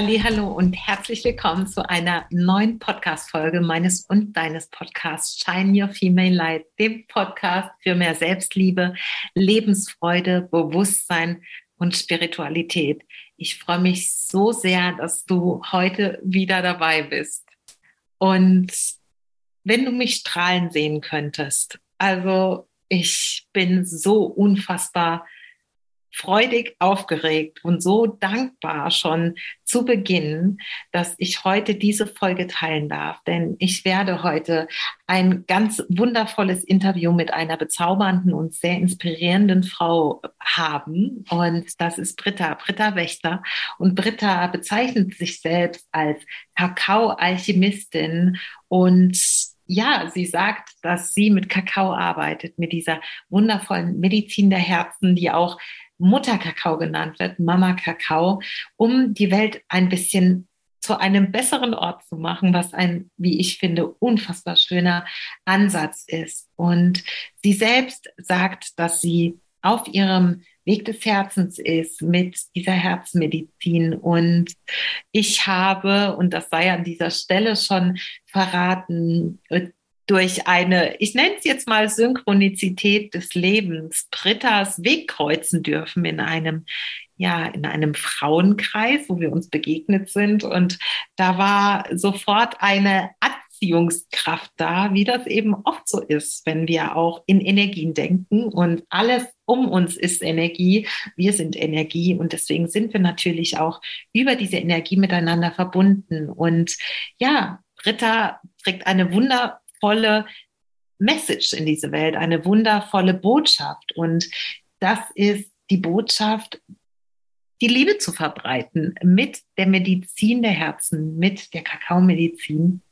Hallo und herzlich willkommen zu einer neuen Podcast-Folge meines und deines Podcasts Shine Your Female Light, dem Podcast für mehr Selbstliebe, Lebensfreude, Bewusstsein und Spiritualität. Ich freue mich so sehr, dass du heute wieder dabei bist. Und wenn du mich strahlen sehen könntest, also ich bin so unfassbar freudig aufgeregt und so dankbar schon zu Beginn, dass ich heute diese Folge teilen darf. Denn ich werde heute ein ganz wundervolles Interview mit einer bezaubernden und sehr inspirierenden Frau haben. Und das ist Britta, Britta Wächter. Und Britta bezeichnet sich selbst als Kakao-Alchemistin und ja, sie sagt, dass sie mit Kakao arbeitet, mit dieser wundervollen Medizin der Herzen, die auch Mutterkakao genannt wird, Mama Kakao, um die Welt ein bisschen zu einem besseren Ort zu machen, was ein, wie ich finde, unfassbar schöner Ansatz ist. Und sie selbst sagt, dass sie auf ihrem Weg des Herzens ist mit dieser Herzmedizin. Und ich habe, und das sei an dieser Stelle schon verraten, durch eine, ich nenne es jetzt mal Synchronizität des Lebens, Britta's Weg kreuzen dürfen in einem, ja, in einem Frauenkreis, wo wir uns begegnet sind. Und da war sofort eine Anziehungskraft da, wie das eben oft so ist, wenn wir auch in Energien denken und alles um uns ist Energie. Wir sind Energie und deswegen sind wir natürlich auch über diese Energie miteinander verbunden. Und ja, Britta trägt eine wunder wundervolle Message in diese Welt, eine wundervolle Botschaft. Und das ist die Botschaft, die Liebe zu verbreiten mit der Medizin der Herzen, mit der Kakaomedizin.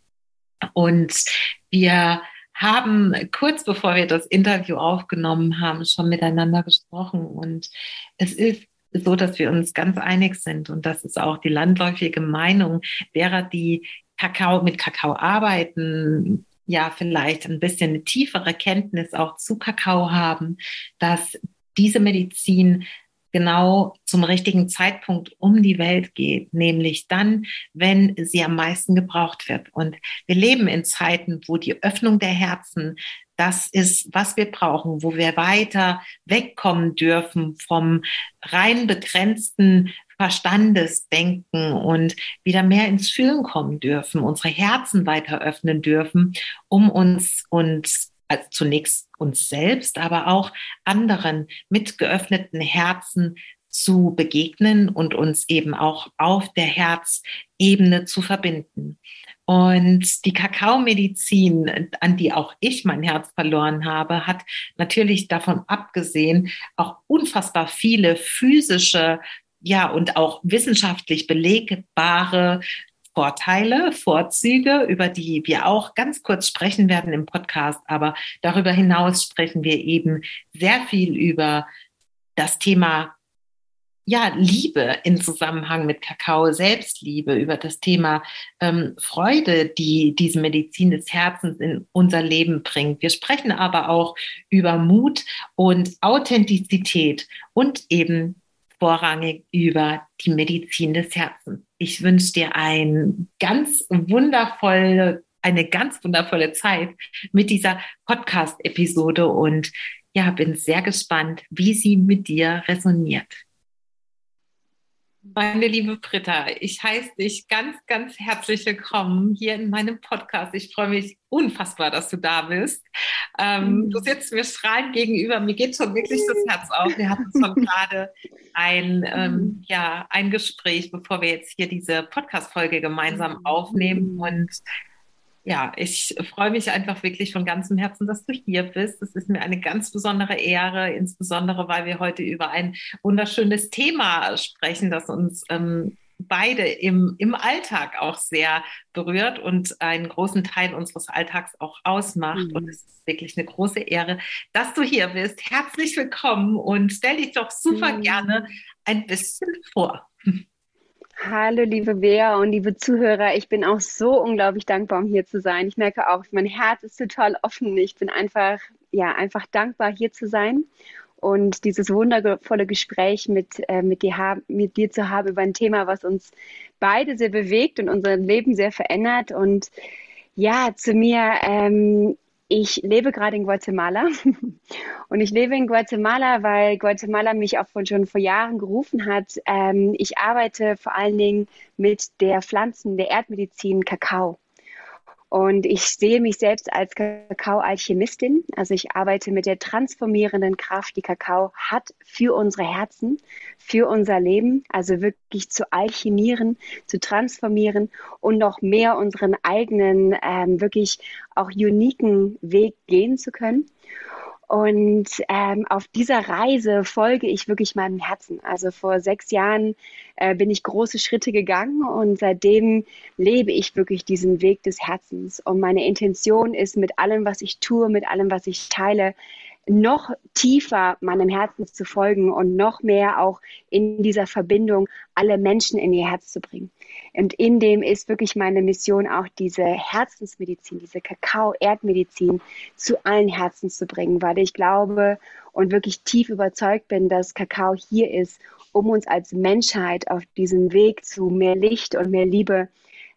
Und wir haben kurz bevor wir das Interview aufgenommen haben, schon miteinander gesprochen. Und es ist so, dass wir uns ganz einig sind. Und das ist auch die landläufige Meinung derer, die Kakao mit Kakao arbeiten, ja vielleicht ein bisschen eine tiefere Kenntnis auch zu Kakao haben, dass diese Medizin genau zum richtigen Zeitpunkt um die Welt geht, nämlich dann, wenn sie am meisten gebraucht wird. Und wir leben in Zeiten, wo die Öffnung der Herzen das ist, was wir brauchen, wo wir weiter wegkommen dürfen vom rein begrenzten Verstandesdenken und wieder mehr ins Fühlen kommen dürfen, unsere Herzen weiter öffnen dürfen, um uns uns also zunächst uns selbst, aber auch anderen mit geöffneten Herzen zu begegnen und uns eben auch auf der Herzebene zu verbinden. Und die Kakaomedizin, an die auch ich mein Herz verloren habe, hat natürlich davon abgesehen auch unfassbar viele physische ja, und auch wissenschaftlich belegbare Vorteile, Vorzüge, über die wir auch ganz kurz sprechen werden im Podcast. Aber darüber hinaus sprechen wir eben sehr viel über das Thema ja, Liebe in Zusammenhang mit Kakao, Selbstliebe, über das Thema ähm, Freude, die diese Medizin des Herzens in unser Leben bringt. Wir sprechen aber auch über Mut und Authentizität und eben vorrangig über die Medizin des Herzens. Ich wünsche dir ein ganz wundervolle, eine ganz wundervolle Zeit mit dieser Podcast-Episode und ja, bin sehr gespannt, wie sie mit dir resoniert. Meine liebe Britta, ich heiße dich ganz, ganz herzlich willkommen hier in meinem Podcast. Ich freue mich unfassbar, dass du da bist. Ähm, mhm. Du sitzt mir strahlend gegenüber. Mir geht schon wirklich das Herz auf. Wir hatten schon gerade ein, ähm, mhm. ja, ein Gespräch, bevor wir jetzt hier diese Podcast-Folge gemeinsam mhm. aufnehmen. Und ja, ich freue mich einfach wirklich von ganzem Herzen, dass du hier bist. Es ist mir eine ganz besondere Ehre, insbesondere weil wir heute über ein wunderschönes Thema sprechen, das uns ähm, beide im, im Alltag auch sehr berührt und einen großen Teil unseres Alltags auch ausmacht. Mhm. Und es ist wirklich eine große Ehre, dass du hier bist. Herzlich willkommen und stell dich doch super mhm. gerne ein bisschen vor. Hallo, liebe Bea und liebe Zuhörer. Ich bin auch so unglaublich dankbar, um hier zu sein. Ich merke auch, mein Herz ist total offen. Ich bin einfach, ja, einfach dankbar, hier zu sein. und dieses wundervolle Gespräch mit, äh, mit, dir mit dir zu haben über ein Thema, was uns beide sehr bewegt und unser Leben sehr verändert. Und ja, zu mir, ähm, ich lebe gerade in Guatemala und ich lebe in Guatemala, weil Guatemala mich auch schon vor Jahren gerufen hat. Ähm, ich arbeite vor allen Dingen mit der Pflanzen, der Erdmedizin Kakao. Und ich sehe mich selbst als Kakao-Alchemistin. Also ich arbeite mit der transformierenden Kraft, die Kakao hat für unsere Herzen, für unser Leben. Also wirklich zu alchemieren, zu transformieren und noch mehr unseren eigenen, ähm, wirklich auch uniken Weg gehen zu können. Und ähm, auf dieser Reise folge ich wirklich meinem Herzen. Also vor sechs Jahren äh, bin ich große Schritte gegangen und seitdem lebe ich wirklich diesen Weg des Herzens. Und meine Intention ist mit allem, was ich tue, mit allem, was ich teile, noch tiefer meinem Herzen zu folgen und noch mehr auch in dieser Verbindung alle Menschen in ihr Herz zu bringen. Und in dem ist wirklich meine Mission auch diese Herzensmedizin, diese Kakao-Erdmedizin zu allen Herzen zu bringen, weil ich glaube und wirklich tief überzeugt bin, dass Kakao hier ist, um uns als Menschheit auf diesem Weg zu mehr Licht und mehr Liebe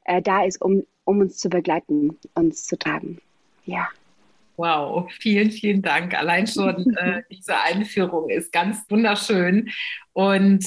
äh, da ist, um, um uns zu begleiten, uns zu tragen. Ja. Wow, vielen, vielen Dank. Allein schon äh, diese Einführung ist ganz wunderschön. Und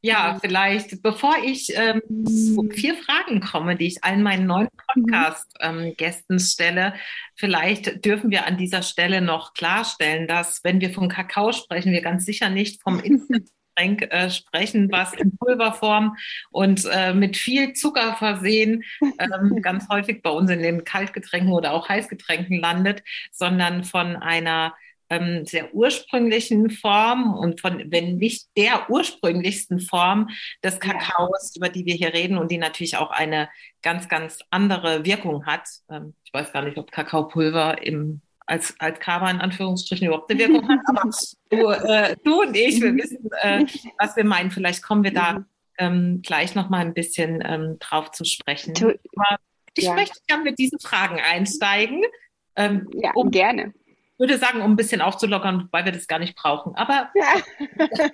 ja, vielleicht, bevor ich ähm, zu vier Fragen komme, die ich allen meinen neuen mhm. Podcast-Gästen ähm, stelle, vielleicht dürfen wir an dieser Stelle noch klarstellen, dass wenn wir von Kakao sprechen, wir ganz sicher nicht vom Instant Getränk äh, sprechen, was in Pulverform und äh, mit viel Zucker versehen ähm, ganz häufig bei uns in den Kaltgetränken oder auch Heißgetränken landet, sondern von einer ähm, sehr ursprünglichen Form und von, wenn nicht der ursprünglichsten Form des Kakaos, über die wir hier reden und die natürlich auch eine ganz, ganz andere Wirkung hat. Ähm, ich weiß gar nicht, ob Kakaopulver im als, als Kaba in Anführungsstrichen überhaupt eine Wirkung hat. Aber du, äh, du und ich, wir wissen, äh, was wir meinen. Vielleicht kommen wir da ähm, gleich noch mal ein bisschen ähm, drauf zu sprechen. Aber ich ja. möchte gerne mit diesen Fragen einsteigen. Ähm, ja, um, gerne würde sagen, um ein bisschen aufzulockern, weil wir das gar nicht brauchen. Aber ja.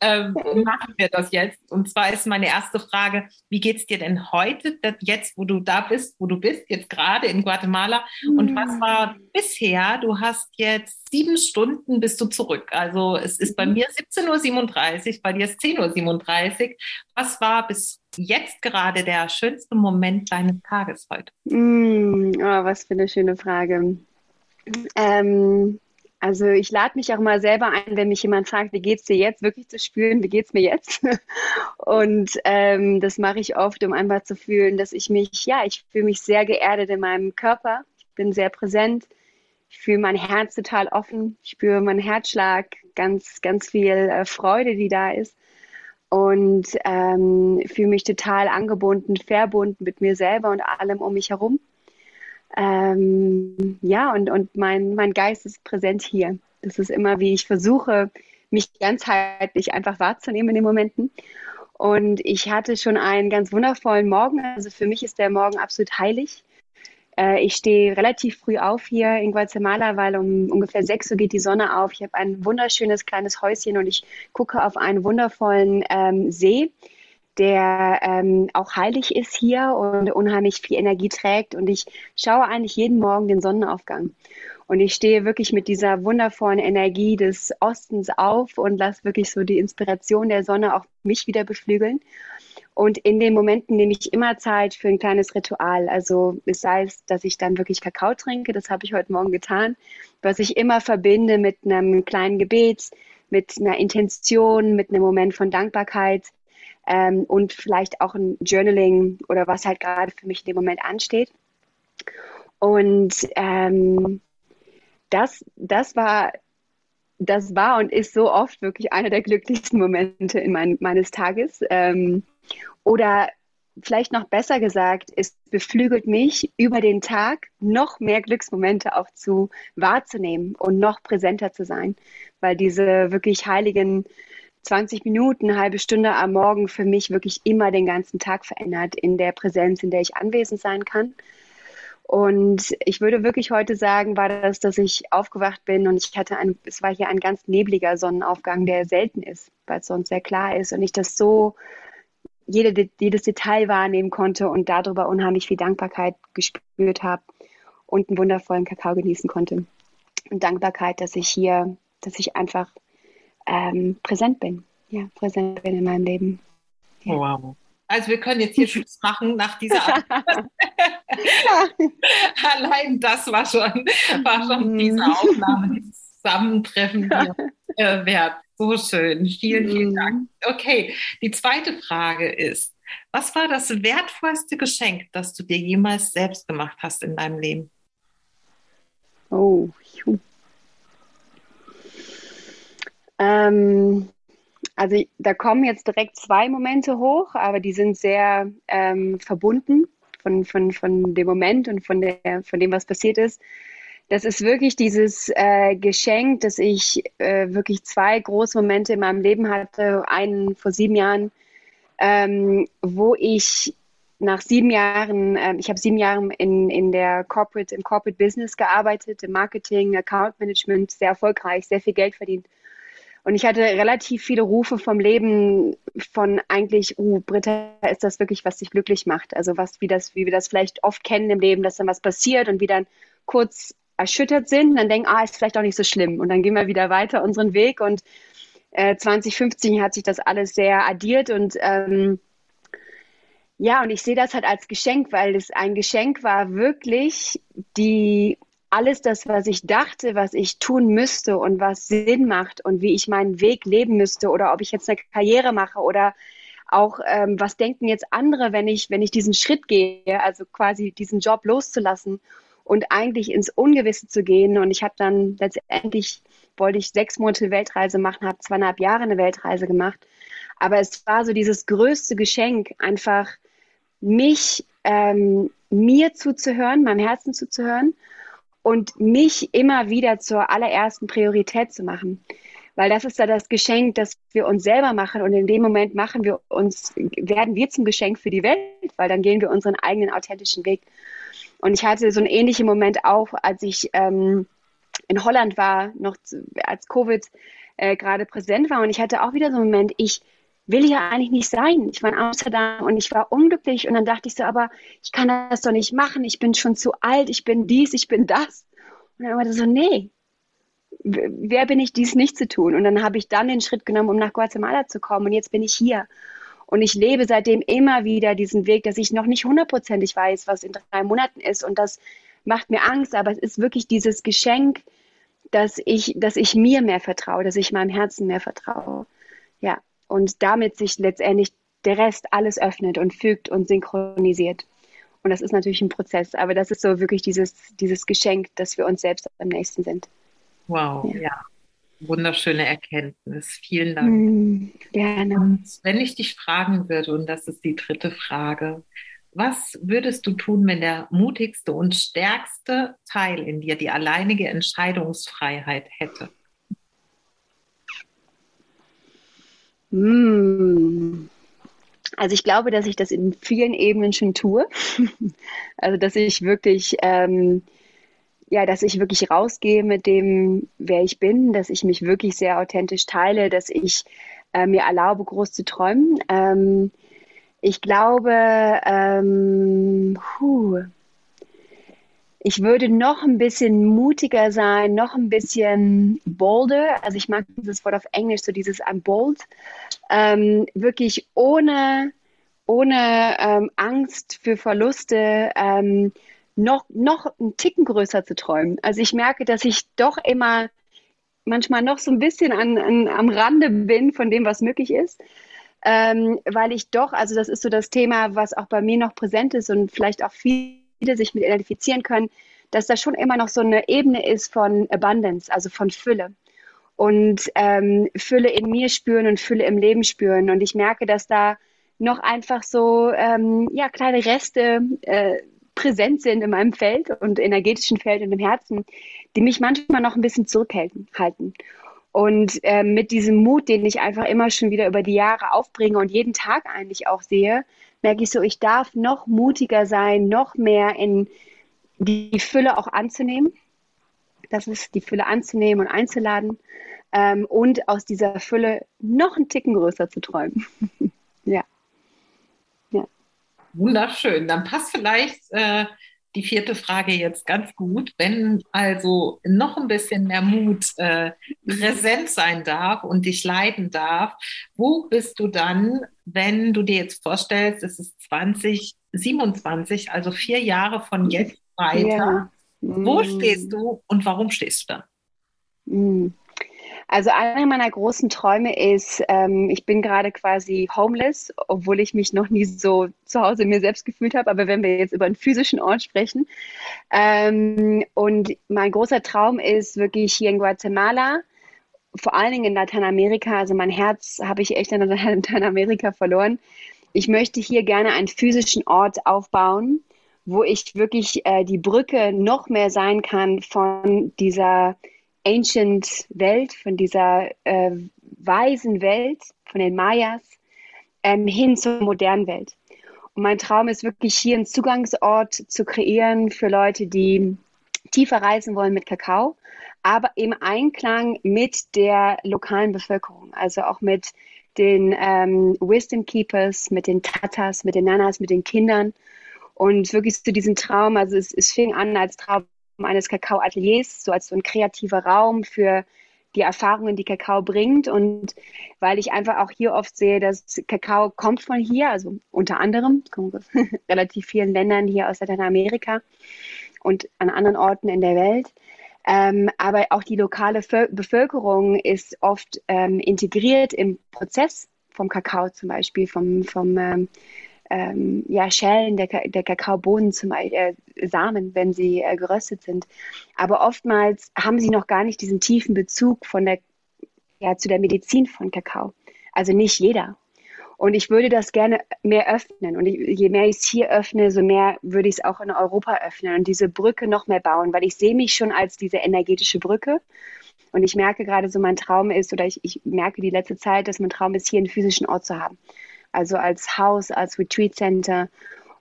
ähm, machen wir das jetzt. Und zwar ist meine erste Frage, wie geht es dir denn heute, jetzt, wo du da bist, wo du bist, jetzt gerade in Guatemala? Und was hm. war bisher? Du hast jetzt sieben Stunden bist du zurück. Also es ist bei mhm. mir 17.37 Uhr, bei dir ist 10.37 Uhr. Was war bis jetzt gerade der schönste Moment deines Tages heute? Mm, oh, was für eine schöne Frage. Ähm, also ich lade mich auch mal selber ein, wenn mich jemand fragt, wie geht's dir jetzt, wirklich zu spüren, wie geht's mir jetzt? Und ähm, das mache ich oft, um einfach zu fühlen, dass ich mich, ja, ich fühle mich sehr geerdet in meinem Körper. Ich bin sehr präsent. Ich fühle mein Herz total offen. Ich spüre meinen Herzschlag, ganz, ganz viel äh, Freude, die da ist. Und ähm, fühle mich total angebunden, verbunden mit mir selber und allem um mich herum. Ähm, ja, und, und mein, mein Geist ist präsent hier. Das ist immer, wie ich versuche, mich ganzheitlich einfach wahrzunehmen in den Momenten. Und ich hatte schon einen ganz wundervollen Morgen. Also für mich ist der Morgen absolut heilig. Äh, ich stehe relativ früh auf hier in Guatemala, weil um ungefähr 6 Uhr geht die Sonne auf. Ich habe ein wunderschönes kleines Häuschen und ich gucke auf einen wundervollen ähm, See der ähm, auch heilig ist hier und unheimlich viel Energie trägt. Und ich schaue eigentlich jeden Morgen den Sonnenaufgang. Und ich stehe wirklich mit dieser wundervollen Energie des Ostens auf und lasse wirklich so die Inspiration der Sonne auch mich wieder beflügeln. Und in den Momenten nehme ich immer Zeit für ein kleines Ritual. Also es sei es, dass ich dann wirklich Kakao trinke, das habe ich heute Morgen getan, was ich immer verbinde mit einem kleinen Gebet, mit einer Intention, mit einem Moment von Dankbarkeit ähm, und vielleicht auch ein Journaling oder was halt gerade für mich in dem Moment ansteht. Und ähm, das, das war das war und ist so oft wirklich einer der glücklichsten Momente in mein, meines Tages. Ähm, oder vielleicht noch besser gesagt, es beflügelt mich, über den Tag noch mehr Glücksmomente auch zu wahrzunehmen und noch präsenter zu sein, weil diese wirklich heiligen 20 Minuten, eine halbe Stunde am Morgen für mich wirklich immer den ganzen Tag verändert in der Präsenz, in der ich anwesend sein kann. Und ich würde wirklich heute sagen, war das, dass ich aufgewacht bin und ich hatte ein, es war hier ein ganz nebliger Sonnenaufgang, der selten ist, weil es sonst sehr klar ist und ich das so jede, jedes Detail wahrnehmen konnte und darüber unheimlich viel Dankbarkeit gespürt habe und einen wundervollen Kakao genießen konnte. Und Dankbarkeit, dass ich hier, dass ich einfach ähm, präsent bin. Ja, präsent bin in meinem Leben. Ja. Wow. Also wir können jetzt hier Schluss machen nach dieser Allein das war schon, war schon mhm. diese Aufnahme, dieses Zusammentreffen hier äh, wert. So schön. Vielen, vielen mhm. Dank. Okay, die zweite Frage ist, was war das wertvollste Geschenk, das du dir jemals selbst gemacht hast in deinem Leben? Oh, ähm, also da kommen jetzt direkt zwei Momente hoch, aber die sind sehr ähm, verbunden von, von, von dem Moment und von, der, von dem, was passiert ist. Das ist wirklich dieses äh, Geschenk, dass ich äh, wirklich zwei große Momente in meinem Leben hatte. Einen vor sieben Jahren, ähm, wo ich nach sieben Jahren, äh, ich habe sieben Jahre in, in der Corporate, im Corporate Business gearbeitet, im Marketing, Account Management, sehr erfolgreich, sehr viel Geld verdient. Und ich hatte relativ viele Rufe vom Leben von eigentlich, uh, Britta, ist das wirklich, was dich glücklich macht? Also was, wie das, wie wir das vielleicht oft kennen im Leben, dass dann was passiert und wir dann kurz erschüttert sind und dann denken, ah, ist vielleicht auch nicht so schlimm. Und dann gehen wir wieder weiter unseren Weg und äh, 2015 hat sich das alles sehr addiert und ähm, ja, und ich sehe das halt als Geschenk, weil es ein Geschenk war, wirklich die alles das, was ich dachte, was ich tun müsste und was Sinn macht und wie ich meinen Weg leben müsste oder ob ich jetzt eine Karriere mache oder auch ähm, was denken jetzt andere, wenn ich wenn ich diesen Schritt gehe, also quasi diesen Job loszulassen und eigentlich ins Ungewisse zu gehen. Und ich habe dann letztendlich wollte ich sechs Monate Weltreise machen, habe zweieinhalb Jahre eine Weltreise gemacht. Aber es war so dieses größte Geschenk, einfach mich ähm, mir zuzuhören, meinem Herzen zuzuhören und mich immer wieder zur allerersten Priorität zu machen. Weil das ist ja das Geschenk, das wir uns selber machen und in dem Moment machen wir uns, werden wir zum Geschenk für die Welt, weil dann gehen wir unseren eigenen authentischen Weg. Und ich hatte so einen ähnlichen Moment auch, als ich ähm, in Holland war, noch zu, als Covid äh, gerade präsent war und ich hatte auch wieder so einen Moment, ich will ja eigentlich nicht sein. Ich war in Amsterdam und ich war unglücklich und dann dachte ich so, aber ich kann das doch nicht machen. Ich bin schon zu alt, ich bin dies, ich bin das. Und dann war das so, nee, wer bin ich, dies nicht zu tun? Und dann habe ich dann den Schritt genommen, um nach Guatemala zu kommen und jetzt bin ich hier. Und ich lebe seitdem immer wieder diesen Weg, dass ich noch nicht hundertprozentig weiß, was in drei Monaten ist. Und das macht mir Angst, aber es ist wirklich dieses Geschenk, dass ich, dass ich mir mehr vertraue, dass ich meinem Herzen mehr vertraue. Ja, und damit sich letztendlich der Rest alles öffnet und fügt und synchronisiert. Und das ist natürlich ein Prozess, aber das ist so wirklich dieses, dieses Geschenk, dass wir uns selbst am nächsten sind. Wow, ja. ja. Wunderschöne Erkenntnis. Vielen Dank. Mm, gerne. Und wenn ich dich fragen würde, und das ist die dritte Frage, was würdest du tun, wenn der mutigste und stärkste Teil in dir die alleinige Entscheidungsfreiheit hätte? Hm. Also ich glaube, dass ich das in vielen Ebenen schon tue. also dass ich wirklich, ähm, ja, dass ich wirklich rausgehe mit dem, wer ich bin, dass ich mich wirklich sehr authentisch teile, dass ich äh, mir erlaube, groß zu träumen. Ähm, ich glaube, ähm, puh, ich würde noch ein bisschen mutiger sein, noch ein bisschen bolder. Also ich mag dieses Wort auf Englisch, so dieses I'm bold. Ähm, wirklich ohne, ohne ähm, Angst für Verluste ähm, noch, noch einen Ticken größer zu träumen. Also ich merke, dass ich doch immer manchmal noch so ein bisschen an, an, am Rande bin von dem, was möglich ist. Ähm, weil ich doch, also das ist so das Thema, was auch bei mir noch präsent ist und vielleicht auch viel viele sich mit identifizieren können, dass da schon immer noch so eine Ebene ist von Abundance, also von Fülle. Und ähm, Fülle in mir spüren und Fülle im Leben spüren. Und ich merke, dass da noch einfach so ähm, ja, kleine Reste äh, präsent sind in meinem Feld und energetischen Feld und im Herzen, die mich manchmal noch ein bisschen zurückhalten. Halten. Und äh, mit diesem Mut, den ich einfach immer schon wieder über die Jahre aufbringe und jeden Tag eigentlich auch sehe, merke ich so, ich darf noch mutiger sein, noch mehr in die Fülle auch anzunehmen. Das ist die Fülle anzunehmen und einzuladen ähm, und aus dieser Fülle noch einen Ticken größer zu träumen. ja. ja. Wunderschön. Dann passt vielleicht äh, die vierte Frage jetzt ganz gut. Wenn also noch ein bisschen mehr Mut äh, präsent sein darf und dich leiden darf, wo bist du dann, wenn du dir jetzt vorstellst, es ist 2027, also vier Jahre von jetzt weiter. Ja. Wo mm. stehst du und warum stehst du da? Mm. Also einer meiner großen Träume ist, ähm, ich bin gerade quasi homeless, obwohl ich mich noch nie so zu Hause mir selbst gefühlt habe. Aber wenn wir jetzt über einen physischen Ort sprechen, ähm, und mein großer Traum ist wirklich hier in Guatemala, vor allen Dingen in Lateinamerika. Also mein Herz habe ich echt in Lateinamerika verloren. Ich möchte hier gerne einen physischen Ort aufbauen, wo ich wirklich äh, die Brücke noch mehr sein kann von dieser Ancient Welt, von dieser äh, weisen Welt, von den Mayas, ähm, hin zur modernen Welt. Und mein Traum ist wirklich hier einen Zugangsort zu kreieren für Leute, die tiefer reisen wollen mit Kakao, aber im Einklang mit der lokalen Bevölkerung, also auch mit den ähm, Wisdom Keepers, mit den Tatas, mit den Nanas, mit den Kindern und wirklich zu diesem Traum, also es, es fing an als Traum eines Kakao-Ateliers, so als so ein kreativer Raum für die Erfahrungen, die Kakao bringt. Und weil ich einfach auch hier oft sehe, dass Kakao kommt von hier, also unter anderem, kommt aus relativ vielen Ländern hier aus Lateinamerika und an anderen Orten in der Welt. Ähm, aber auch die lokale Bevölkerung ist oft ähm, integriert im Prozess vom Kakao zum Beispiel, vom, vom ähm, ähm, ja, Schellen der, der Kakaobohnen zum äh, Samen, wenn sie äh, geröstet sind. Aber oftmals haben sie noch gar nicht diesen tiefen Bezug von der, ja, zu der Medizin von Kakao. Also nicht jeder. Und ich würde das gerne mehr öffnen. Und ich, je mehr ich es hier öffne, so mehr würde ich es auch in Europa öffnen und diese Brücke noch mehr bauen, weil ich sehe mich schon als diese energetische Brücke. Und ich merke gerade so, mein Traum ist, oder ich, ich merke die letzte Zeit, dass mein Traum ist, hier einen physischen Ort zu haben also als Haus, als Retreat Center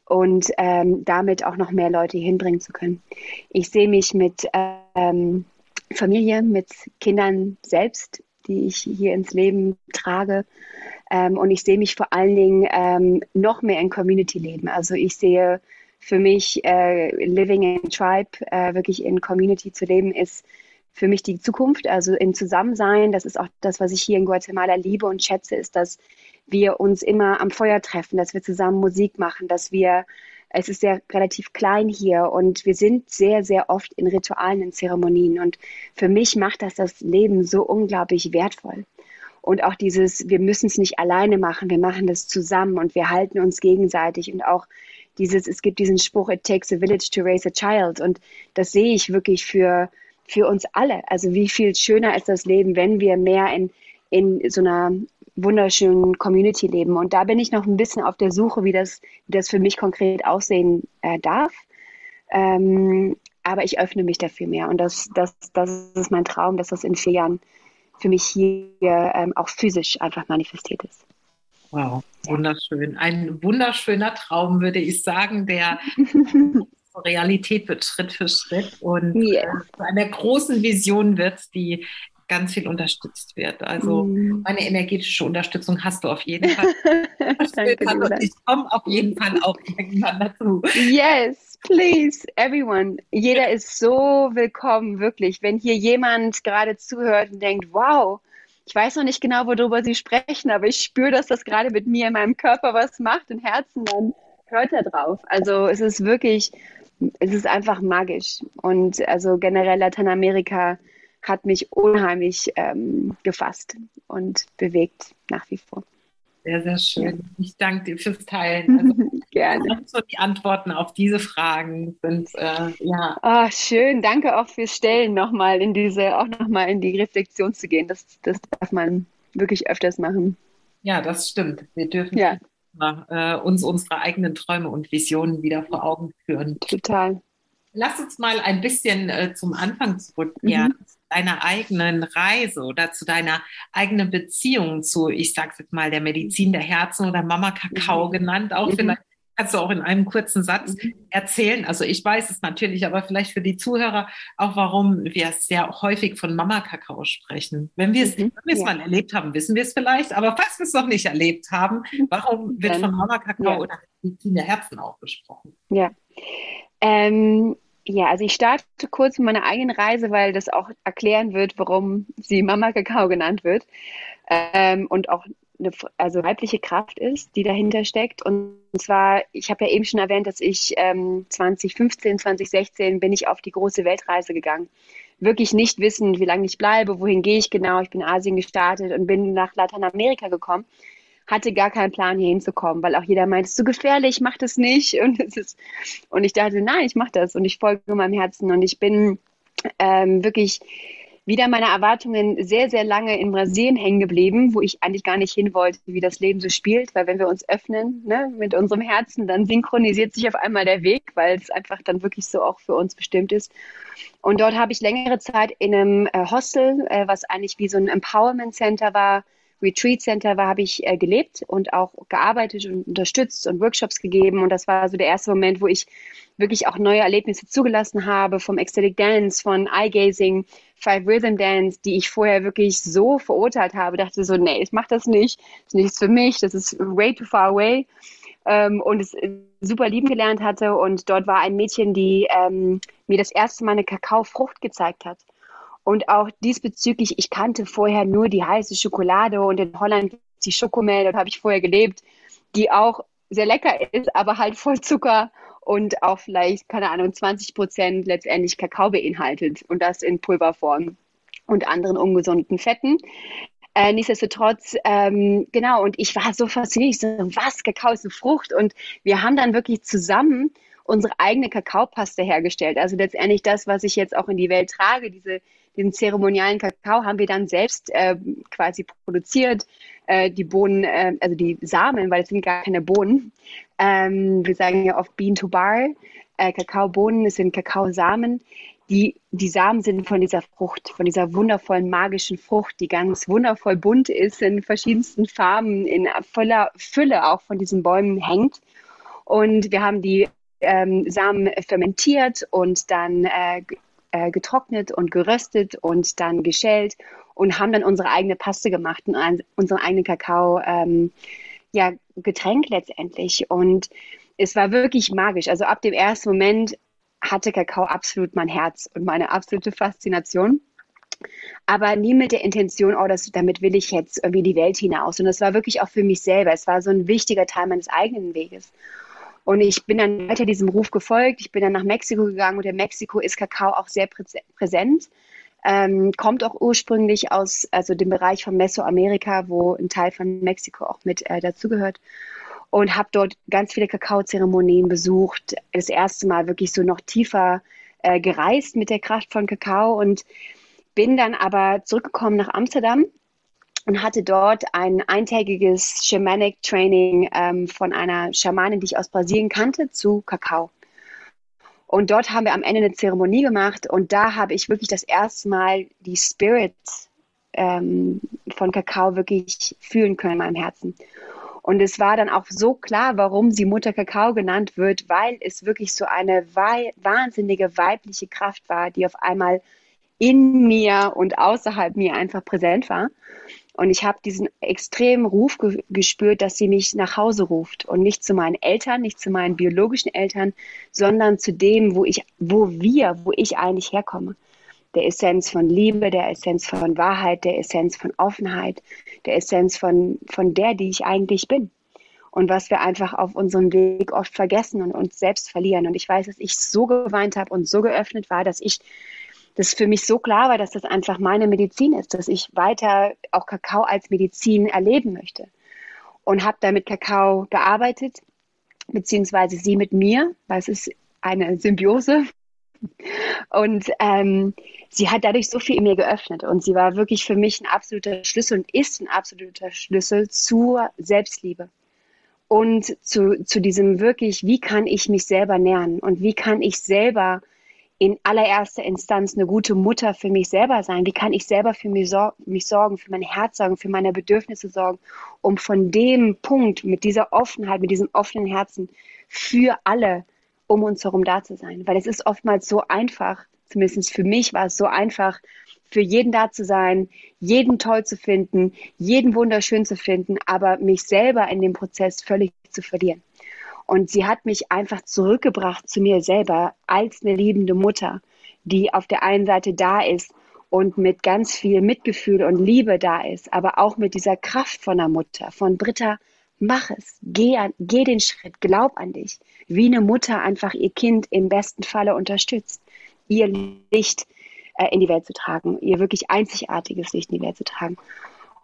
und ähm, damit auch noch mehr Leute hinbringen zu können. Ich sehe mich mit ähm, Familie, mit Kindern selbst, die ich hier ins Leben trage. Ähm, und ich sehe mich vor allen Dingen ähm, noch mehr in Community leben. Also ich sehe für mich äh, Living in Tribe, äh, wirklich in Community zu leben, ist für mich die Zukunft. Also im Zusammensein, das ist auch das, was ich hier in Guatemala liebe und schätze, ist, dass wir uns immer am Feuer treffen, dass wir zusammen Musik machen, dass wir, es ist ja relativ klein hier und wir sind sehr, sehr oft in Ritualen, in Zeremonien. Und für mich macht das das Leben so unglaublich wertvoll. Und auch dieses, wir müssen es nicht alleine machen, wir machen das zusammen und wir halten uns gegenseitig und auch dieses, es gibt diesen Spruch, it takes a village to raise a child. Und das sehe ich wirklich für, für uns alle. Also wie viel schöner ist das Leben, wenn wir mehr in, in so einer wunderschönen Community leben. Und da bin ich noch ein bisschen auf der Suche, wie das, wie das für mich konkret aussehen äh, darf. Ähm, aber ich öffne mich dafür mehr. Und das, das, das ist mein Traum, dass das in vier Jahren für mich hier ähm, auch physisch einfach manifestiert ist. Wow, wunderschön. Ein wunderschöner Traum, würde ich sagen, der Realität wird Schritt für Schritt und yeah. äh, zu einer großen Vision wird, die ganz viel unterstützt wird. Also mm. meine energetische Unterstützung hast du auf jeden Fall. Danke, ich komme auf jeden Fall auch irgendwann dazu. Yes, please, everyone. Jeder ist so willkommen, wirklich. Wenn hier jemand gerade zuhört und denkt, wow, ich weiß noch nicht genau, worüber Sie sprechen, aber ich spüre, dass das gerade mit mir in meinem Körper was macht, im Herzen, dann hört er drauf. Also es ist wirklich, es ist einfach magisch. Und also generell Lateinamerika hat mich unheimlich ähm, gefasst und bewegt nach wie vor. Sehr, sehr schön. Ja. Ich danke dir fürs Teilen. Also, Gerne. So die Antworten auf diese Fragen sind äh, ja. Oh, schön. Danke auch fürs Stellen nochmal in diese, auch nochmal in die Reflexion zu gehen. Das, das darf man wirklich öfters machen. Ja, das stimmt. Wir dürfen ja. äh, uns unsere eigenen Träume und Visionen wieder vor Augen führen. Total. Lass uns mal ein bisschen äh, zum Anfang zurückkehren, mhm. Deiner eigenen Reise oder zu deiner eigenen Beziehung zu, ich sag's jetzt mal, der Medizin der Herzen oder Mama Kakao mhm. genannt, auch mhm. vielleicht Kannst du auch in einem kurzen Satz mhm. erzählen? Also ich weiß es natürlich, aber vielleicht für die Zuhörer auch, warum wir sehr häufig von Mama-Kakao sprechen. Wenn wir es, mhm. ja. mal erlebt haben, wissen wir es vielleicht, aber falls wir es noch nicht erlebt haben, warum wird von Mama-Kakao ja. oder Medizin der Herzen auch gesprochen? Ja. Ähm, ja, also ich starte kurz mit meiner eigenen Reise, weil das auch erklären wird, warum sie Mama Kakao genannt wird. Ähm, und auch eine also weibliche Kraft ist, die dahinter steckt. Und zwar, ich habe ja eben schon erwähnt, dass ich ähm, 2015, 2016 bin ich auf die große Weltreise gegangen. Wirklich nicht wissend, wie lange ich bleibe, wohin gehe ich genau. Ich bin in Asien gestartet und bin nach Lateinamerika gekommen. Hatte gar keinen Plan, hier hinzukommen, weil auch jeder meint, es ist so gefährlich, mach das nicht. Und, es ist, und ich dachte, nein, ich mache das und ich folge meinem Herzen. Und ich bin ähm, wirklich wieder meine Erwartungen sehr, sehr lange in Brasilien hängen geblieben, wo ich eigentlich gar nicht hin wollte, wie das Leben so spielt, weil wenn wir uns öffnen ne, mit unserem Herzen, dann synchronisiert sich auf einmal der Weg, weil es einfach dann wirklich so auch für uns bestimmt ist. Und dort habe ich längere Zeit in einem äh, Hostel, äh, was eigentlich wie so ein Empowerment Center war, Retreat Center war, habe ich äh, gelebt und auch gearbeitet und unterstützt und Workshops gegeben. Und das war so der erste Moment, wo ich wirklich auch neue Erlebnisse zugelassen habe, vom Ecstatic Dance, von Eye Gazing, Five Rhythm Dance, die ich vorher wirklich so verurteilt habe, dachte so, nee, ich mache das nicht, das ist nichts für mich, das ist way too far away. Ähm, und es super lieben gelernt hatte. Und dort war ein Mädchen, die ähm, mir das erste Mal eine Kakaofrucht gezeigt hat. Und auch diesbezüglich, ich kannte vorher nur die heiße Schokolade und in Holland die Schokomel, dort habe ich vorher gelebt, die auch sehr lecker ist, aber halt voll Zucker und auch vielleicht, keine Ahnung, 20 Prozent letztendlich Kakao beinhaltet und das in Pulverform und anderen ungesunden Fetten. Äh, nichtsdestotrotz, ähm, genau, und ich war so fasziniert, ich so, was, Kakao ist eine Frucht und wir haben dann wirklich zusammen unsere eigene Kakaopaste hergestellt. Also letztendlich das, was ich jetzt auch in die Welt trage, diese, diesen zeremonialen Kakao haben wir dann selbst äh, quasi produziert. Äh, die Bohnen, äh, also die Samen, weil es sind gar keine Bohnen. Ähm, wir sagen ja oft Bean to Bar. Äh, Kakaobohnen, es sind Kakaosamen. Die, die Samen sind von dieser Frucht, von dieser wundervollen magischen Frucht, die ganz wundervoll bunt ist, in verschiedensten Farben, in voller Fülle auch von diesen Bäumen hängt. Und wir haben die ähm, Samen fermentiert und dann äh, äh, getrocknet und geröstet und dann geschält und haben dann unsere eigene Paste gemacht und unseren eigenen Kakao ähm, ja, Getränk letztendlich. Und es war wirklich magisch. Also ab dem ersten Moment hatte Kakao absolut mein Herz und meine absolute Faszination. Aber nie mit der Intention, oh, das, damit will ich jetzt irgendwie die Welt hinaus. Und das war wirklich auch für mich selber. Es war so ein wichtiger Teil meines eigenen Weges. Und ich bin dann weiter diesem Ruf gefolgt. Ich bin dann nach Mexiko gegangen und in Mexiko ist Kakao auch sehr präsent. Ähm, kommt auch ursprünglich aus also dem Bereich von Mesoamerika, wo ein Teil von Mexiko auch mit äh, dazugehört. Und habe dort ganz viele Kakaozeremonien besucht. Das erste Mal wirklich so noch tiefer äh, gereist mit der Kraft von Kakao und bin dann aber zurückgekommen nach Amsterdam und hatte dort ein eintägiges Shamanic Training ähm, von einer Schamanin, die ich aus Brasilien kannte, zu Kakao. Und dort haben wir am Ende eine Zeremonie gemacht und da habe ich wirklich das erste Mal die Spirit ähm, von Kakao wirklich fühlen können in meinem Herzen. Und es war dann auch so klar, warum sie Mutter Kakao genannt wird, weil es wirklich so eine wahnsinnige weibliche Kraft war, die auf einmal in mir und außerhalb mir einfach präsent war. Und ich habe diesen extremen Ruf ge gespürt, dass sie mich nach Hause ruft und nicht zu meinen Eltern, nicht zu meinen biologischen Eltern, sondern zu dem, wo ich, wo wir, wo ich eigentlich herkomme. Der Essenz von Liebe, der Essenz von Wahrheit, der Essenz von Offenheit, der Essenz von, von der, die ich eigentlich bin. Und was wir einfach auf unserem Weg oft vergessen und uns selbst verlieren. Und ich weiß, dass ich so geweint habe und so geöffnet war, dass ich das für mich so klar war, dass das einfach meine Medizin ist, dass ich weiter auch Kakao als Medizin erleben möchte. Und habe da mit Kakao gearbeitet, beziehungsweise sie mit mir, weil es ist eine Symbiose. Und ähm, sie hat dadurch so viel in mir geöffnet. Und sie war wirklich für mich ein absoluter Schlüssel und ist ein absoluter Schlüssel zur Selbstliebe. Und zu, zu diesem wirklich, wie kann ich mich selber nähern und wie kann ich selber in allererster Instanz eine gute Mutter für mich selber sein? Wie kann ich selber für mich, sor mich sorgen, für mein Herz sorgen, für meine Bedürfnisse sorgen, um von dem Punkt mit dieser Offenheit, mit diesem offenen Herzen für alle um uns herum da zu sein. Weil es ist oftmals so einfach, zumindest für mich war es so einfach, für jeden da zu sein, jeden toll zu finden, jeden wunderschön zu finden, aber mich selber in dem Prozess völlig zu verlieren. Und sie hat mich einfach zurückgebracht zu mir selber als eine liebende Mutter, die auf der einen Seite da ist und mit ganz viel Mitgefühl und Liebe da ist, aber auch mit dieser Kraft von der Mutter, von Britta, mach es, geh, an, geh den Schritt, glaub an dich, wie eine Mutter einfach ihr Kind im besten Falle unterstützt, ihr Licht äh, in die Welt zu tragen, ihr wirklich einzigartiges Licht in die Welt zu tragen.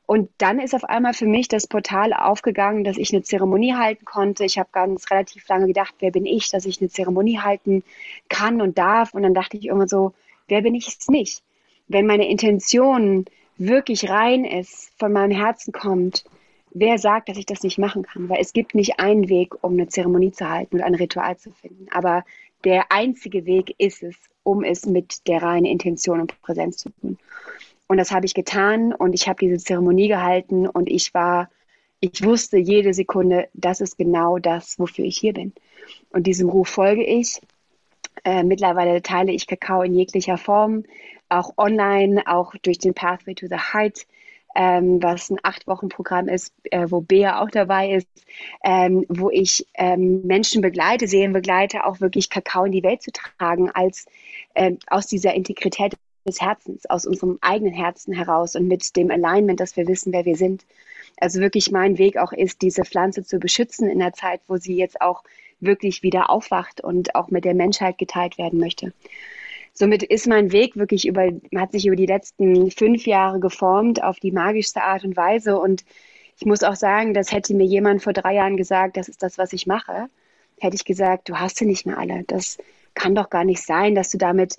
Und dann ist auf einmal für mich das Portal aufgegangen, dass ich eine Zeremonie halten konnte. Ich habe ganz relativ lange gedacht, wer bin ich, dass ich eine Zeremonie halten kann und darf. Und dann dachte ich immer so, wer bin ich es nicht? Wenn meine Intention wirklich rein ist, von meinem Herzen kommt, wer sagt, dass ich das nicht machen kann? Weil es gibt nicht einen Weg, um eine Zeremonie zu halten und ein Ritual zu finden. Aber der einzige Weg ist es, um es mit der reinen Intention und Präsenz zu tun. Und das habe ich getan und ich habe diese Zeremonie gehalten und ich war, ich wusste jede Sekunde, das ist genau das, wofür ich hier bin. Und diesem Ruf folge ich. Äh, mittlerweile teile ich Kakao in jeglicher Form, auch online, auch durch den Pathway to the Height, ähm, was ein Acht-Wochen-Programm ist, äh, wo Bea auch dabei ist, ähm, wo ich ähm, Menschen begleite, Seelen begleite, auch wirklich Kakao in die Welt zu tragen, als äh, aus dieser Integrität des Herzens, aus unserem eigenen Herzen heraus und mit dem Alignment, dass wir wissen, wer wir sind. Also wirklich mein Weg auch ist, diese Pflanze zu beschützen in der Zeit, wo sie jetzt auch wirklich wieder aufwacht und auch mit der Menschheit geteilt werden möchte. Somit ist mein Weg wirklich über, hat sich über die letzten fünf Jahre geformt auf die magischste Art und Weise. Und ich muss auch sagen, das hätte mir jemand vor drei Jahren gesagt, das ist das, was ich mache, hätte ich gesagt, du hast sie nicht mehr alle. Das kann doch gar nicht sein, dass du damit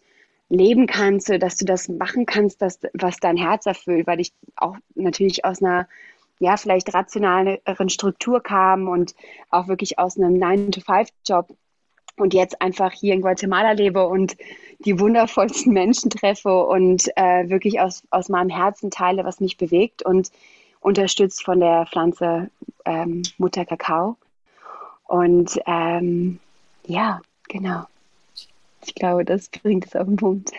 leben kannst, dass du das machen kannst, das, was dein Herz erfüllt, weil ich auch natürlich aus einer ja, vielleicht rationaleren Struktur kam und auch wirklich aus einem 9-to-5-Job und jetzt einfach hier in Guatemala lebe und die wundervollsten Menschen treffe und äh, wirklich aus, aus meinem Herzen teile, was mich bewegt und unterstützt von der Pflanze ähm, Mutter Kakao. Und ähm, ja, genau. Ich glaube, das bringt es auf den Punkt.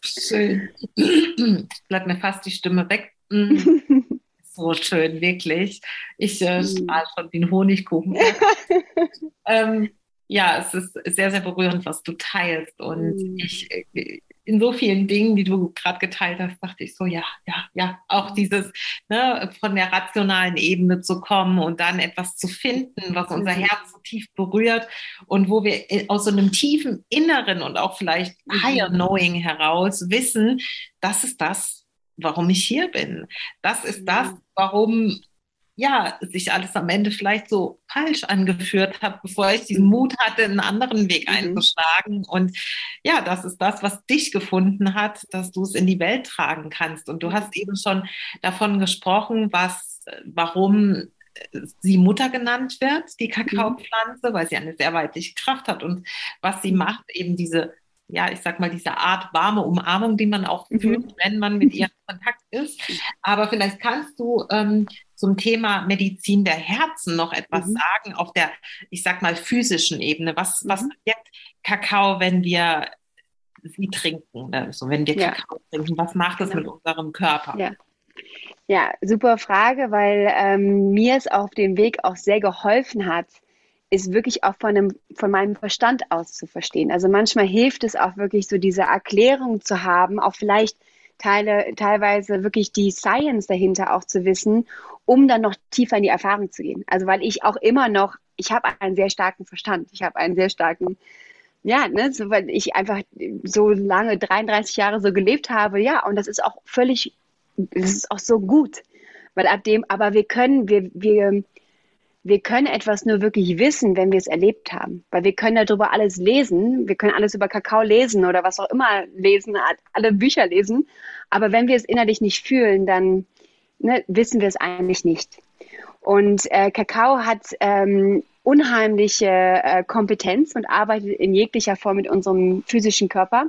Schön. Bleibt mir fast die Stimme weg. so schön, wirklich. Ich äh, strahle schon wie ein Honigkuchen. ähm, ja, es ist sehr, sehr berührend, was du teilst. Und mm. ich, äh, in so vielen Dingen, die du gerade geteilt hast, dachte ich so, ja, ja, ja, auch dieses ne, von der rationalen Ebene zu kommen und dann etwas zu finden, was unser. Herz so tief berührt und wo wir aus so einem tiefen Inneren und auch vielleicht mhm. Higher Knowing heraus wissen, das ist das, warum ich hier bin. Das ist das, warum ja, sich alles am Ende vielleicht so falsch angeführt hat, bevor ich diesen Mut hatte, einen anderen Weg mhm. einzuschlagen. Und ja, das ist das, was dich gefunden hat, dass du es in die Welt tragen kannst. Und du hast eben schon davon gesprochen, was, warum sie Mutter genannt wird, die Kakaopflanze, weil sie eine sehr weibliche Kraft hat und was sie macht, eben diese ja, ich sag mal, diese Art warme Umarmung, die man auch mhm. fühlt, wenn man mit ihr in Kontakt ist. Aber vielleicht kannst du ähm, zum Thema Medizin der Herzen noch etwas mhm. sagen auf der, ich sag mal, physischen Ebene. Was, mhm. was wirkt Kakao, wenn wir sie trinken? Also wenn wir ja. Kakao trinken, was macht das mit unserem Körper? Ja. ja, super Frage, weil ähm, mir es auf dem Weg auch sehr geholfen hat, ist wirklich auch von, einem, von meinem Verstand aus zu verstehen. Also manchmal hilft es auch wirklich so diese Erklärung zu haben, auch vielleicht Teile, teilweise wirklich die Science dahinter auch zu wissen, um dann noch tiefer in die Erfahrung zu gehen. Also weil ich auch immer noch, ich habe einen sehr starken Verstand, ich habe einen sehr starken, ja, ne, so, weil ich einfach so lange, 33 Jahre so gelebt habe, ja, und das ist auch völlig, das ist auch so gut. Weil ab dem, aber wir können, wir, wir, wir können etwas nur wirklich wissen, wenn wir es erlebt haben. Weil wir können darüber alles lesen, wir können alles über Kakao lesen oder was auch immer lesen, alle Bücher lesen. Aber wenn wir es innerlich nicht fühlen, dann ne, wissen wir es eigentlich nicht. Und äh, Kakao hat ähm, unheimliche äh, Kompetenz und arbeitet in jeglicher Form mit unserem physischen Körper.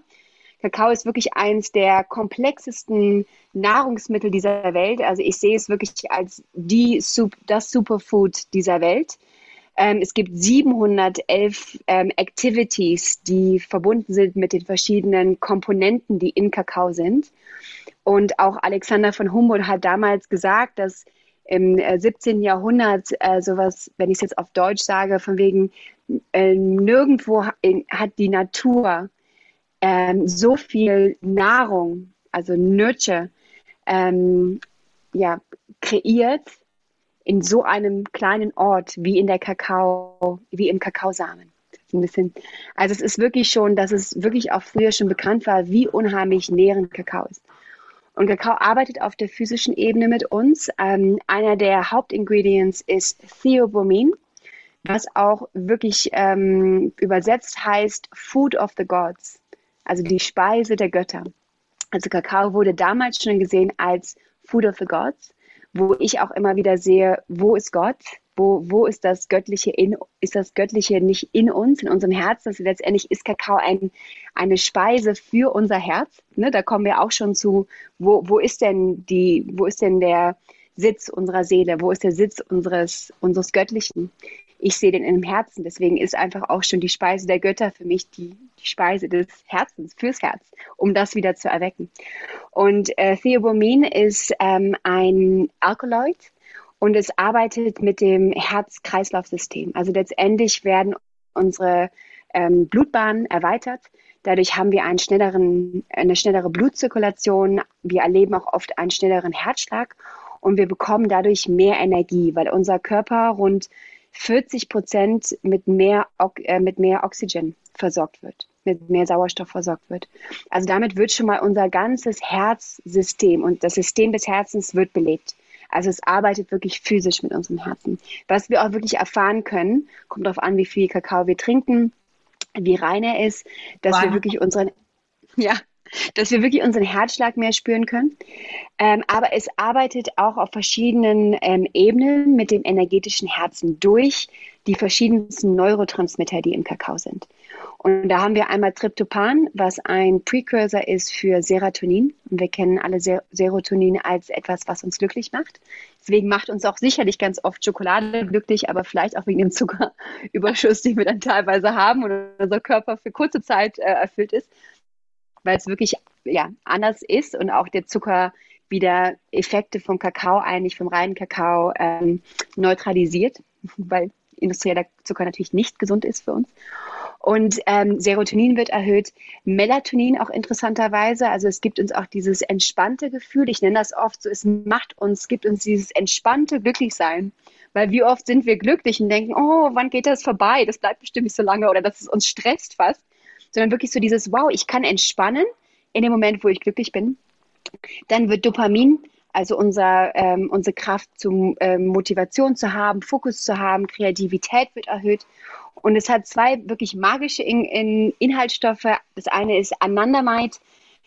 Kakao ist wirklich eins der komplexesten Nahrungsmittel dieser Welt. Also ich sehe es wirklich als die, das Superfood dieser Welt. Ähm, es gibt 711 ähm, Activities, die verbunden sind mit den verschiedenen Komponenten, die in Kakao sind. Und auch Alexander von Humboldt hat damals gesagt, dass im 17. Äh, Jahrhundert äh, sowas, wenn ich es jetzt auf Deutsch sage, von wegen äh, nirgendwo hat die Natur ähm, so viel Nahrung, also Nurture, ähm, ja, kreiert in so einem kleinen Ort wie in der Kakao, wie im Kakaosamen. Ein bisschen, also es ist wirklich schon, dass es wirklich auch früher schon bekannt war, wie unheimlich nährend Kakao ist. Und Kakao arbeitet auf der physischen Ebene mit uns. Ähm, einer der Hauptingredients ist Theobromine, was auch wirklich ähm, übersetzt heißt Food of the Gods, also die Speise der Götter. Also Kakao wurde damals schon gesehen als Food of the Gods, wo ich auch immer wieder sehe, wo ist Gott? Wo, wo ist das Göttliche in, ist das Göttliche nicht in uns, in unserem Herzen? Also letztendlich ist Kakao ein, eine Speise für unser Herz. Ne? Da kommen wir auch schon zu, wo, wo ist denn die, wo ist denn der Sitz unserer Seele? Wo ist der Sitz unseres, unseres Göttlichen? Ich sehe den in dem Herzen. Deswegen ist einfach auch schon die Speise der Götter für mich die, die Speise des Herzens, fürs Herz, um das wieder zu erwecken. Und äh, Theobomin ist ähm, ein Alkaloid, und es arbeitet mit dem Herz-Kreislauf-System. Also letztendlich werden unsere ähm, Blutbahnen erweitert. Dadurch haben wir einen schnelleren, eine schnellere Blutzirkulation. Wir erleben auch oft einen schnelleren Herzschlag und wir bekommen dadurch mehr Energie, weil unser Körper rund 40 Prozent mit mehr, äh, mit mehr Oxygen versorgt wird, mit mehr Sauerstoff versorgt wird. Also damit wird schon mal unser ganzes Herzsystem und das System des Herzens wird belebt. Also es arbeitet wirklich physisch mit unserem Herzen. Was wir auch wirklich erfahren können, kommt darauf an, wie viel Kakao wir trinken, wie rein er ist, dass wow. wir wirklich unseren, ja, dass wir wirklich unseren Herzschlag mehr spüren können. Ähm, aber es arbeitet auch auf verschiedenen ähm, Ebenen mit dem energetischen Herzen durch die verschiedensten Neurotransmitter, die im Kakao sind. Und da haben wir einmal Tryptophan, was ein Precursor ist für Serotonin. Und wir kennen alle Ser Serotonin als etwas, was uns glücklich macht. Deswegen macht uns auch sicherlich ganz oft Schokolade glücklich, aber vielleicht auch wegen dem Zuckerüberschuss, den wir dann teilweise haben und unser Körper für kurze Zeit äh, erfüllt ist, weil es wirklich ja, anders ist und auch der Zucker wieder Effekte vom Kakao eigentlich, vom reinen Kakao ähm, neutralisiert, weil industrieller Zucker natürlich nicht gesund ist für uns. Und ähm, Serotonin wird erhöht, Melatonin auch interessanterweise. Also es gibt uns auch dieses entspannte Gefühl. Ich nenne das oft so, es macht uns, gibt uns dieses entspannte Glücklichsein. Weil wie oft sind wir glücklich und denken, oh, wann geht das vorbei? Das bleibt bestimmt nicht so lange oder dass es uns stresst fast. Sondern wirklich so dieses, wow, ich kann entspannen in dem Moment, wo ich glücklich bin. Dann wird Dopamin also unser, ähm, unsere Kraft zum ähm, Motivation zu haben, Fokus zu haben, Kreativität wird erhöht. Und es hat zwei wirklich magische in, in Inhaltsstoffe. Das eine ist Anandamide.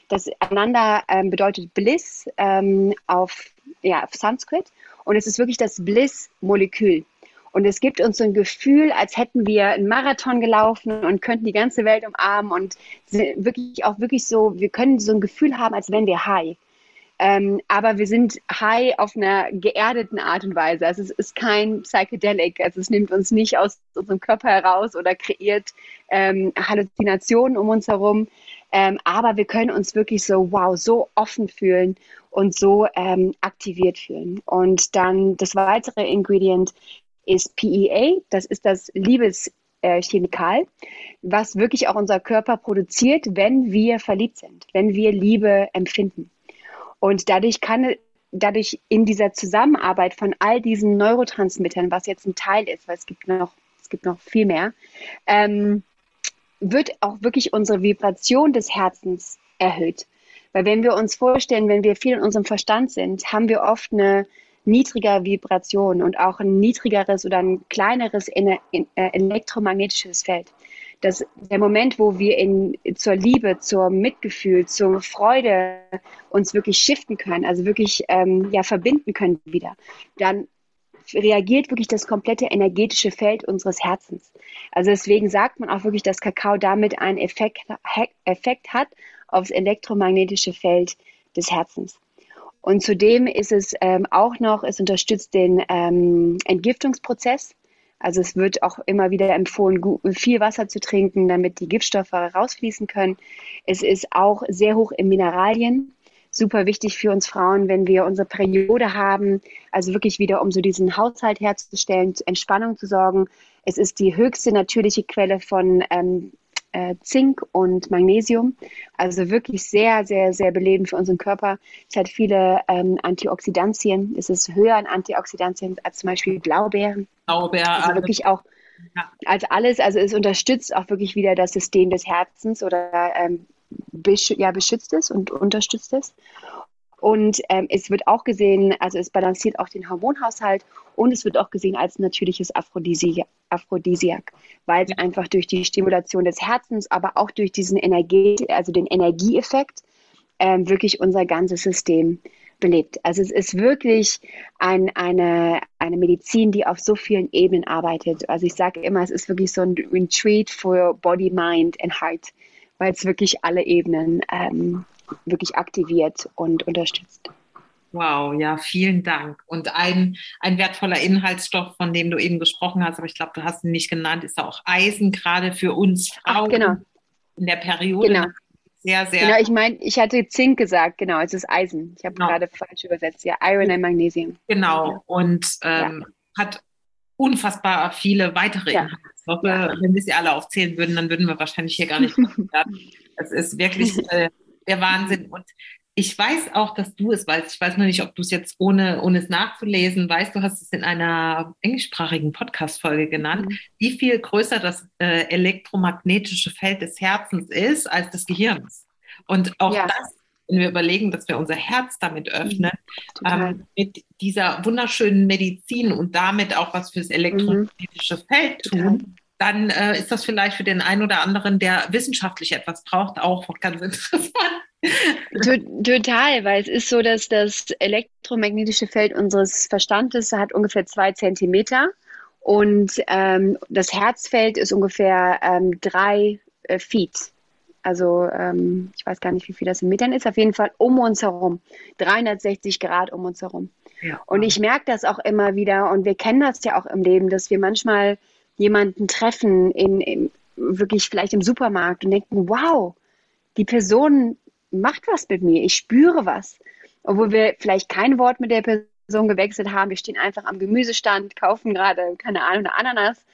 Das Ananda ähm, bedeutet Bliss ähm, auf, ja, auf Sanskrit. Und es ist wirklich das Bliss-Molekül. Und es gibt uns so ein Gefühl, als hätten wir einen Marathon gelaufen und könnten die ganze Welt umarmen und wirklich auch wirklich so, wir können so ein Gefühl haben, als wären wir high. Ähm, aber wir sind high auf einer geerdeten Art und Weise. Also es ist kein Psychedelic. Also es nimmt uns nicht aus unserem Körper heraus oder kreiert ähm, Halluzinationen um uns herum. Ähm, aber wir können uns wirklich so, wow, so offen fühlen und so ähm, aktiviert fühlen. Und dann das weitere Ingredient ist PEA. Das ist das Liebeschemikal, was wirklich auch unser Körper produziert, wenn wir verliebt sind, wenn wir Liebe empfinden. Und dadurch kann dadurch in dieser Zusammenarbeit von all diesen Neurotransmittern, was jetzt ein Teil ist, weil es gibt noch, es gibt noch viel mehr, ähm, wird auch wirklich unsere Vibration des Herzens erhöht. Weil wenn wir uns vorstellen, wenn wir viel in unserem Verstand sind, haben wir oft eine niedrigere Vibration und auch ein niedrigeres oder ein kleineres äh, elektromagnetisches Feld dass der Moment, wo wir in, zur Liebe, zur Mitgefühl, zur Freude uns wirklich shiften können, also wirklich ähm, ja, verbinden können wieder, dann reagiert wirklich das komplette energetische Feld unseres Herzens. Also deswegen sagt man auch wirklich, dass Kakao damit einen Effekt, Effekt hat aufs elektromagnetische Feld des Herzens. Und zudem ist es ähm, auch noch, es unterstützt den ähm, Entgiftungsprozess Also es wird auch immer wieder empfohlen, viel Wasser zu trinken, damit die Giftstoffe rausfließen können. Es ist auch sehr hoch in Mineralien. Super wichtig für uns Frauen, wenn wir unsere Periode haben, also wirklich wieder, um so diesen Haushalt herzustellen, Entspannung zu sorgen. Es ist die höchste natürliche Quelle von ähm, äh, Zink und Magnesium. Also wirklich sehr, sehr, sehr belebend für unseren Körper. Es hat viele ähm, Antioxidantien. Es ist höher an Antioxidantien als zum Beispiel Blaubeeren. Blaubeer. Also wirklich auch ja. als alles. Also es unterstützt auch wirklich wieder das System des Herzens oder ähm, besch ja, beschützt es und unterstützt es. Und ähm, es wird auch gesehen, also es balanciert auch den Hormonhaushalt und es wird auch gesehen als natürliches Aphrodisiak, Aphrodisiak weil es einfach durch die Stimulation des Herzens, aber auch durch diesen Energie, also den Energieeffekt, ähm, wirklich unser ganzes System belebt. Also es ist wirklich ein, eine, eine Medizin, die auf so vielen Ebenen arbeitet. Also ich sage immer, es ist wirklich so ein Retreat for Body, Mind and Heart, weil es wirklich alle Ebenen ähm, wirklich aktiviert und unterstützt. Wow, ja, vielen Dank. Und ein, ein wertvoller Inhaltsstoff, von dem du eben gesprochen hast, aber ich glaube, du hast ihn nicht genannt, ist auch Eisen, gerade für uns Frauen Ach, genau. in der Periode. Genau. Sehr, sehr. Genau, ich meine, ich hatte Zink gesagt, genau, es ist Eisen. Ich habe genau. gerade falsch übersetzt, ja, Iron und Magnesium. Genau, und ähm, ja. hat unfassbar viele weitere ja. Inhaltsstoffe. Ja. Wenn wir sie alle aufzählen würden, dann würden wir wahrscheinlich hier gar nicht. Es ist wirklich äh, der Wahnsinn. Und ich weiß auch, dass du es weißt. Ich weiß nur nicht, ob du es jetzt ohne, ohne es nachzulesen weißt. Du hast es in einer englischsprachigen Podcast-Folge genannt, mhm. wie viel größer das äh, elektromagnetische Feld des Herzens ist als des Gehirns. Und auch ja. das, wenn wir überlegen, dass wir unser Herz damit öffnen, mhm. ähm, mit dieser wunderschönen Medizin und damit auch was fürs elektromagnetische mhm. Feld tun, dann äh, ist das vielleicht für den einen oder anderen, der wissenschaftlich etwas braucht, auch ganz interessant. Total, weil es ist so, dass das elektromagnetische Feld unseres Verstandes hat ungefähr zwei Zentimeter und ähm, das Herzfeld ist ungefähr ähm, drei äh, Feet. Also ähm, ich weiß gar nicht, wie viel das in Metern ist. Auf jeden Fall um uns herum, 360 Grad um uns herum. Ja. Und ich merke das auch immer wieder und wir kennen das ja auch im Leben, dass wir manchmal jemanden treffen, in, in, wirklich vielleicht im Supermarkt und denken, wow, die Person macht was mit mir, ich spüre was. Obwohl wir vielleicht kein Wort mit der Person gewechselt haben, wir stehen einfach am Gemüsestand, kaufen gerade, keine Ahnung, eine Ananas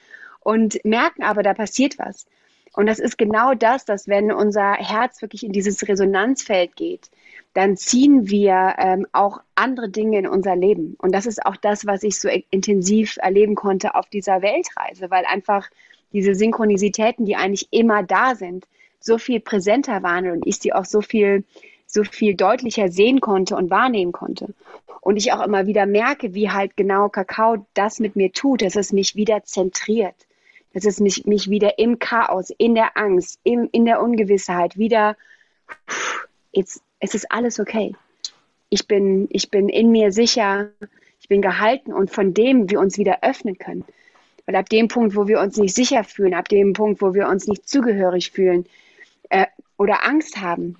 und merken aber, da passiert was. Und das ist genau das, dass wenn unser Herz wirklich in dieses Resonanzfeld geht, dann ziehen wir ähm, auch andere Dinge in unser Leben. Und das ist auch das, was ich so intensiv erleben konnte auf dieser Weltreise, weil einfach diese Synchronizitäten, die eigentlich immer da sind, so viel präsenter waren und ich sie auch so viel, so viel deutlicher sehen konnte und wahrnehmen konnte. Und ich auch immer wieder merke, wie halt genau Kakao das mit mir tut, dass es mich wieder zentriert, dass es mich, mich wieder im Chaos, in der Angst, im, in der Ungewissheit wieder, jetzt, es ist alles okay. Ich bin, ich bin in mir sicher, ich bin gehalten und von dem wir uns wieder öffnen können. Weil ab dem Punkt, wo wir uns nicht sicher fühlen, ab dem Punkt, wo wir uns nicht zugehörig fühlen äh, oder Angst haben,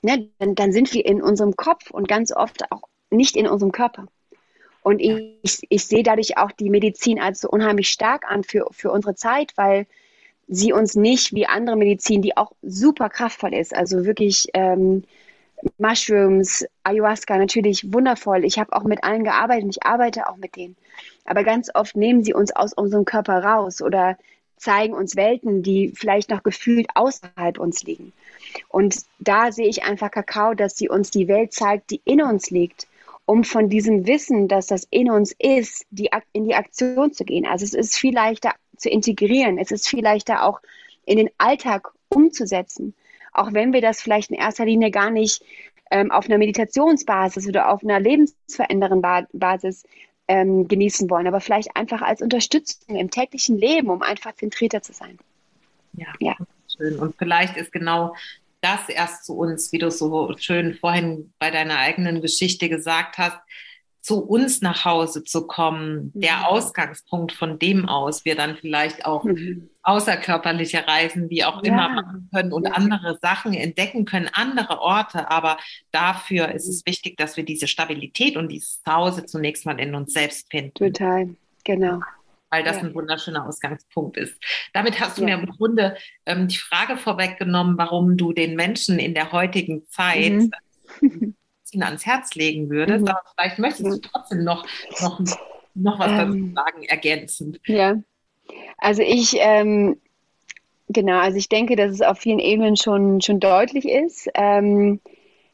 ne, dann, dann sind wir in unserem Kopf und ganz oft auch nicht in unserem Körper. Und ich, ich sehe dadurch auch die Medizin als so unheimlich stark an für, für unsere Zeit, weil sie uns nicht wie andere Medizin, die auch super kraftvoll ist, also wirklich ähm, Mushrooms, Ayahuasca, natürlich wundervoll. Ich habe auch mit allen gearbeitet und ich arbeite auch mit denen. Aber ganz oft nehmen sie uns aus unserem Körper raus oder zeigen uns Welten, die vielleicht noch gefühlt außerhalb uns liegen. Und da sehe ich einfach Kakao, dass sie uns die Welt zeigt, die in uns liegt, um von diesem Wissen, dass das in uns ist, die, in die Aktion zu gehen. Also es ist viel leichter zu integrieren. Es ist viel leichter auch in den Alltag umzusetzen auch wenn wir das vielleicht in erster Linie gar nicht ähm, auf einer Meditationsbasis oder auf einer lebensverändernden Basis ähm, genießen wollen, aber vielleicht einfach als Unterstützung im täglichen Leben, um einfach zentrierter zu sein. Ja, ja. schön. Und vielleicht ist genau das erst zu uns, wie du so schön vorhin bei deiner eigenen Geschichte gesagt hast, zu uns nach Hause zu kommen, mhm. der Ausgangspunkt, von dem aus wir dann vielleicht auch mhm. außerkörperliche Reisen, wie auch ja. immer machen können und ja. andere Sachen entdecken können, andere Orte. Aber dafür ist es wichtig, dass wir diese Stabilität und dieses Zuhause zunächst mal in uns selbst finden. Total, genau. weil das ja. ein wunderschöner Ausgangspunkt ist. Damit hast du ja. mir im Grunde ähm, die Frage vorweggenommen, warum du den Menschen in der heutigen Zeit mhm. ihn ans Herz legen würdest. Mhm. Aber vielleicht möchtest du trotzdem noch, noch, noch was ähm, dazu sagen, ergänzend. Ja, also ich, ähm, genau, also ich denke, dass es auf vielen Ebenen schon, schon deutlich ist. Ähm,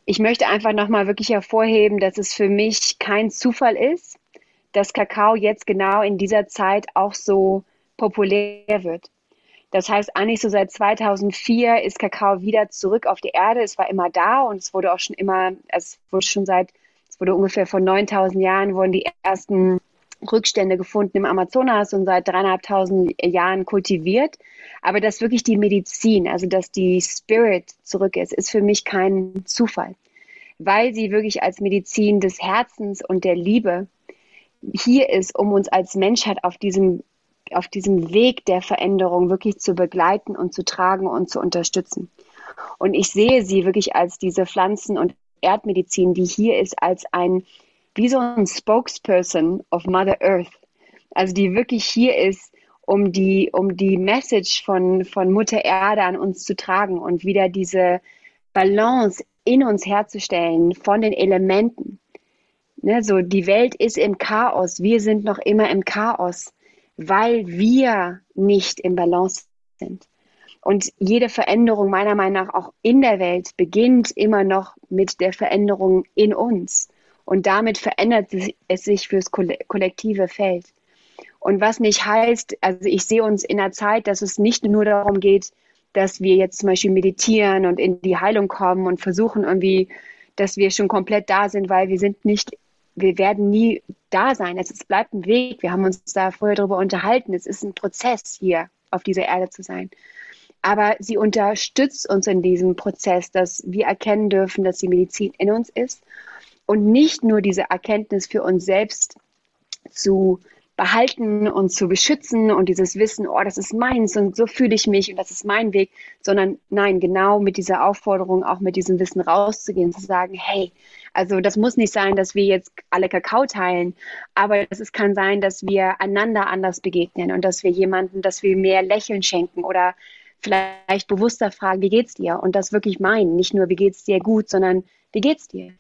ich möchte einfach nochmal wirklich hervorheben, dass es für mich kein Zufall ist, dass Kakao jetzt genau in dieser Zeit auch so populär wird. Das heißt, eigentlich so seit 2004 ist Kakao wieder zurück auf die Erde. Es war immer da und es wurde auch schon immer, es wurde schon seit, es wurde ungefähr vor 9000 Jahren wurden die ersten Rückstände gefunden im Amazonas und seit dreieinhalbtausend Jahren kultiviert. Aber dass wirklich die Medizin, also dass die Spirit zurück ist, ist für mich kein Zufall, weil sie wirklich als Medizin des Herzens und der Liebe hier ist, um uns als Menschheit auf diesem, auf diesem Weg der Veränderung wirklich zu begleiten und zu tragen und zu unterstützen. Und ich sehe sie wirklich als diese Pflanzen- und Erdmedizin, die hier ist, als ein, wie so ein Spokesperson of Mother Earth. Also die wirklich hier ist, um die, um die Message von, von Mutter Erde an uns zu tragen und wieder diese Balance in uns herzustellen von den Elementen. Ne, so die Welt ist im Chaos, wir sind noch immer im Chaos, weil wir nicht im Balance sind. Und jede Veränderung meiner Meinung nach auch in der Welt beginnt immer noch mit der Veränderung in uns. Und damit verändert es sich fürs kollektive Feld. Und was nicht heißt, also ich sehe uns in einer Zeit, dass es nicht nur darum geht, dass wir jetzt zum Beispiel meditieren und in die Heilung kommen und versuchen irgendwie, dass wir schon komplett da sind, weil wir sind nicht wir werden nie da sein. Es, bleibt ein Weg. Wir haben uns da vorher darüber unterhalten. Es ist ein Prozess, hier auf dieser Erde zu sein. Aber sie unterstützt uns in diesem Prozess, dass wir erkennen dürfen, dass die Medizin in uns ist und nicht nur diese Erkenntnis für uns selbst zu behalten und zu beschützen und dieses Wissen, oh, das ist meins und so fühle ich mich und das ist mein Weg, sondern nein, genau mit dieser Aufforderung, auch mit diesem Wissen rauszugehen, zu sagen, hey, also das muss nicht sein, dass wir jetzt alle Kakao teilen, aber es kann sein, dass wir einander anders begegnen und dass wir jemanden, dass wir mehr Lächeln schenken oder vielleicht bewusster fragen, wie geht's dir? Und das wirklich meinen, nicht nur wie geht's dir gut, sondern wie geht's dir?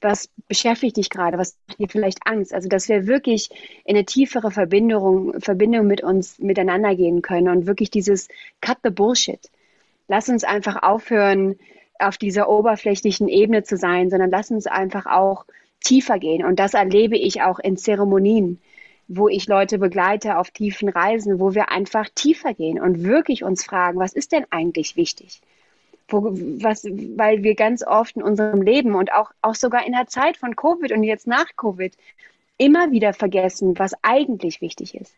Was beschäftigt dich gerade, was macht dir vielleicht Angst? Also, dass wir wirklich in eine tiefere Verbindung, Verbindung mit uns miteinander gehen können und wirklich dieses Cut the Bullshit. Lass uns einfach aufhören, auf dieser oberflächlichen Ebene zu sein, sondern lass uns einfach auch tiefer gehen. Und das erlebe ich auch in Zeremonien, wo ich Leute begleite auf tiefen Reisen, wo wir einfach tiefer gehen und wirklich uns fragen, was ist denn eigentlich wichtig? Wo, was, weil wir ganz oft in unserem Leben und auch, auch sogar in der Zeit von Covid und jetzt nach Covid immer wieder vergessen, was eigentlich wichtig ist.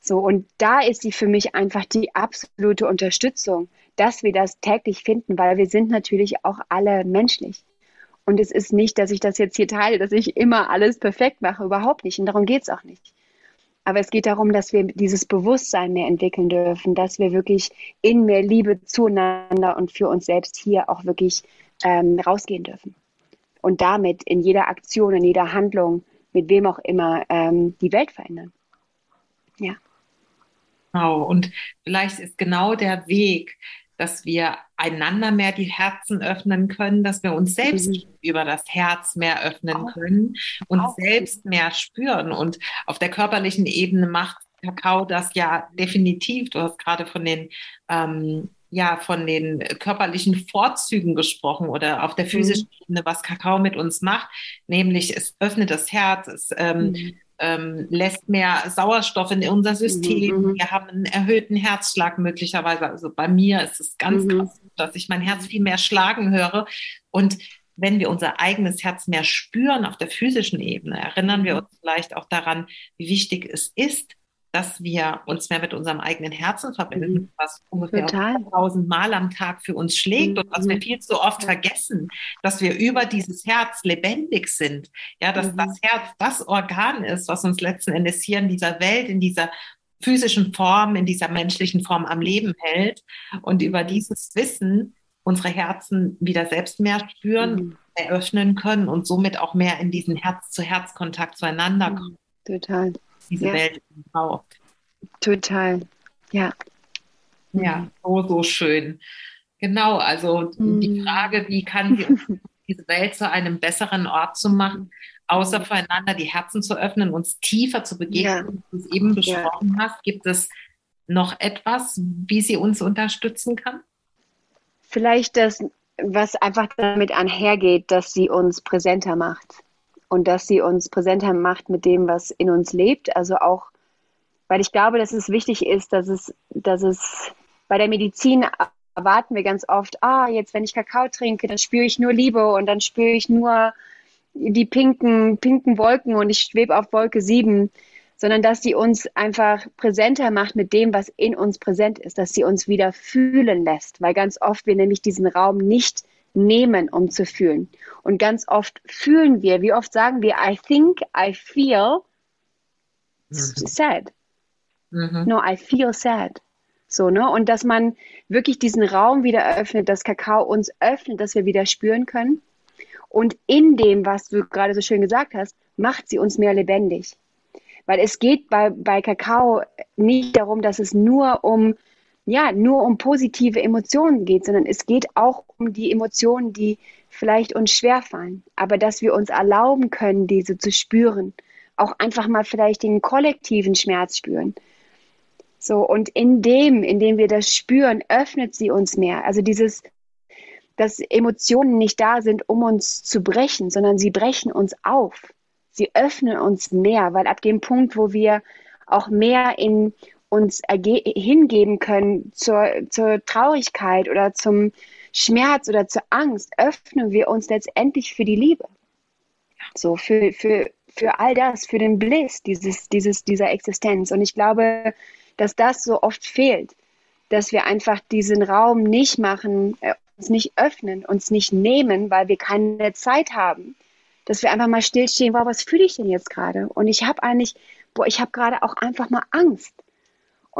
So, und da ist sie für mich einfach die absolute Unterstützung, dass wir das täglich finden, weil wir sind natürlich auch alle menschlich. Und es ist nicht, dass ich das jetzt hier teile, dass ich immer alles perfekt mache, überhaupt nicht. Und darum geht es auch nicht. Aber es geht darum, dass wir dieses Bewusstsein mehr entwickeln dürfen, dass wir wirklich in mehr Liebe zueinander und für uns selbst hier auch wirklich ähm, rausgehen dürfen. Und damit in jeder Aktion, in jeder Handlung, mit wem auch immer, ähm, die Welt verändern. Ja. Genau. Und vielleicht ist genau der Weg, dass wir einander mehr die Herzen öffnen können, dass wir uns selbst mhm. über das Herz mehr öffnen können und auch. selbst mehr spüren. Und auf der körperlichen Ebene macht Kakao das ja definitiv. Du hast gerade von den ähm, ja von den körperlichen Vorzügen gesprochen oder auf der mhm. physischen. Ebene, was Kakao mit uns macht, nämlich es öffnet das Herz, es ähm, mhm ähm, lässt mehr Sauerstoff in unser System. Mhm, mhm. Wir haben einen erhöhten Herzschlag möglicherweise. Also bei mir ist es ganz mhm. krass, dass ich mein Herz viel mehr schlagen höre. Und wenn wir unser eigenes Herz mehr spüren auf der physischen Ebene, erinnern wir mhm. uns vielleicht auch daran, wie wichtig es ist, dass wir uns mehr mit unserem eigenen Herzen verbinden, mhm. was ungefähr tausend Mal am Tag für uns schlägt mhm. und was wir mhm. viel zu oft vergessen, dass wir über dieses Herz lebendig sind. Ja, dass mhm. das Herz das Organ ist, was uns letzten Endes hier in dieser Welt, in dieser physischen Form, in dieser menschlichen Form am Leben hält und über mhm. dieses Wissen unsere Herzen wieder selbst mehr spüren, mhm. eröffnen können und somit auch mehr in diesen Herz-zu-Herz-Kontakt zueinander kommen. Total. Diese ja. Welt braucht. Total, ja. Ja, so, so schön. Genau, also mhm. die Frage, wie kann sie diese Welt zu einem besseren Ort zu machen, außer voreinander die Herzen zu öffnen, uns tiefer zu begegnen, ja. wie du es eben besprochen ja. hast. Gibt es noch etwas, wie sie uns unterstützen kann? Vielleicht das, was einfach damit einhergeht, dass sie uns präsenter macht und dass sie uns präsenter macht mit dem, was in uns lebt. Also auch, weil ich glaube, dass es wichtig ist, dass es, dass es bei der Medizin erwarten wir ganz oft, ah, jetzt wenn ich Kakao trinke, dann spüre ich nur Liebe und dann spüre ich nur die pinken, pinken Wolken und ich schwebe auf Wolke 7, sondern dass sie uns einfach präsenter macht mit dem, was in uns präsent ist, dass sie uns wieder fühlen lässt, weil ganz oft wir nämlich diesen Raum nicht nehmen, um zu fühlen. Und ganz oft fühlen wir, wie oft sagen wir, I think, I feel mhm. sad. Mhm. No, I feel sad. So, ne? Und dass man wirklich diesen Raum wieder öffnet, dass Kakao uns öffnet, dass wir wieder spüren können. Und in dem, was du gerade so schön gesagt hast, macht sie uns mehr lebendig. Weil es geht bei, bei Kakao nicht darum, dass es nur um, ja, nur um positive Emotionen geht, sondern es geht auch um die Emotionen, die vielleicht uns schwerfallen. Aber dass wir uns erlauben können, diese zu spüren. Auch einfach mal vielleicht den kollektiven Schmerz spüren so, und in dem, in dem wir das spüren, öffnet sie uns mehr. Also dieses, dass Emotionen nicht da sind, um uns zu brechen, sondern sie brechen uns auf. Sie öffnen uns mehr, weil ab dem Punkt, wo wir auch mehr in uns hingeben können zur, zur Traurigkeit oder zum Schmerz oder zur Angst, öffnen wir uns letztendlich für die Liebe. So, für, für, für all das, für den Bliss dieses, dieses, dieser Existenz. Und ich glaube, dass das so oft fehlt, dass wir einfach diesen Raum nicht machen, äh, uns nicht öffnen, uns nicht nehmen, weil wir keine Zeit haben. Dass wir einfach mal stillstehen, wow, was fühle ich denn jetzt gerade? Und ich habe eigentlich, boah, ich habe gerade auch einfach mal Angst.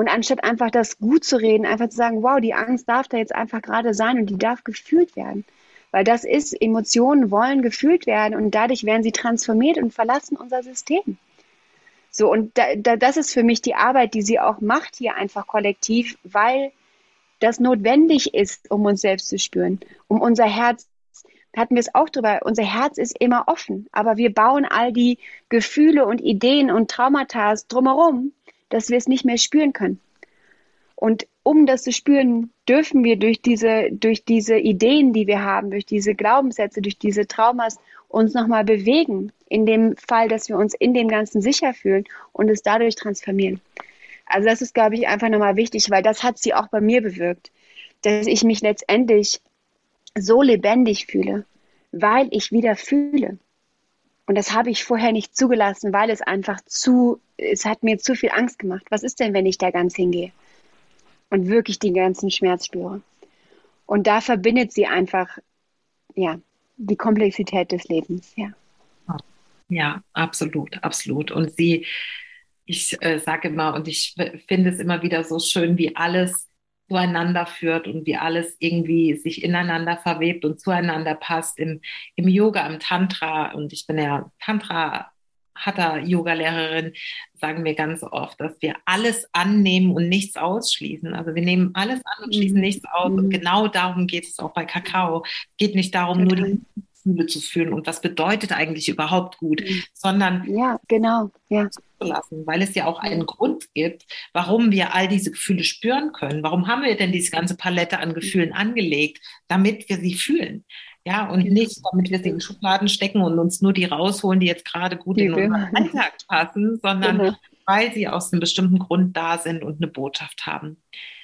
Und anstatt einfach das gut zu reden, einfach zu sagen, wow, die Angst darf da jetzt einfach gerade sein und die darf gefühlt werden. Weil das ist, Emotionen wollen gefühlt werden und dadurch werden sie transformiert und verlassen unser System. So, und da, da, das ist für mich die Arbeit, die sie auch macht hier einfach kollektiv, weil das notwendig ist, um uns selbst zu spüren, um unser Herz hatten wir es auch drüber, unser Herz ist immer offen, aber wir bauen all die Gefühle und Ideen und Traumata drumherum, dass wir es nicht mehr spüren können. Und um das zu spüren, dürfen wir durch diese, durch diese Ideen, die wir haben, durch diese Glaubenssätze, durch diese Traumas uns nochmal bewegen, in dem Fall, dass wir uns in dem Ganzen sicher fühlen und es dadurch transformieren. Also das ist, glaube ich, einfach nochmal wichtig, weil das hat sie auch bei mir bewirkt, dass ich mich letztendlich so lebendig fühle, weil ich wieder fühle. Und das habe ich vorher nicht zugelassen, weil es einfach zu, es hat mir zu viel Angst gemacht. Was ist denn, wenn ich da ganz hingehe und wirklich den ganzen Schmerz spüre? Und da verbindet sie einfach, ja, die Komplexität des Lebens, ja. Ja, absolut, absolut. Und sie, ich äh, sage immer, und ich finde es immer wieder so schön, wie alles zueinander führt und wie alles irgendwie sich ineinander verwebt und zueinander passt im, im Yoga, im Tantra. Und ich bin ja Tantra Hatha-Yoga-Lehrerin, sagen wir ganz oft, dass wir alles annehmen und nichts ausschließen. Also wir nehmen alles an und schließen mhm. nichts aus. Und mhm. genau darum geht es auch bei Kakao. Es geht nicht darum, nur die Gefühle zu fühlen und was bedeutet eigentlich überhaupt gut, mhm. sondern ja, genau, ja. Lassen, weil es ja auch einen Grund gibt, warum wir all diese Gefühle spüren können. Warum haben wir denn diese ganze Palette an Gefühlen angelegt, damit wir sie fühlen? Ja, und genau. nicht, damit wir sie in Schubladen stecken und uns nur die rausholen, die jetzt gerade gut in unseren Alltag passen, sondern genau. weil sie aus einem bestimmten Grund da sind und eine Botschaft haben.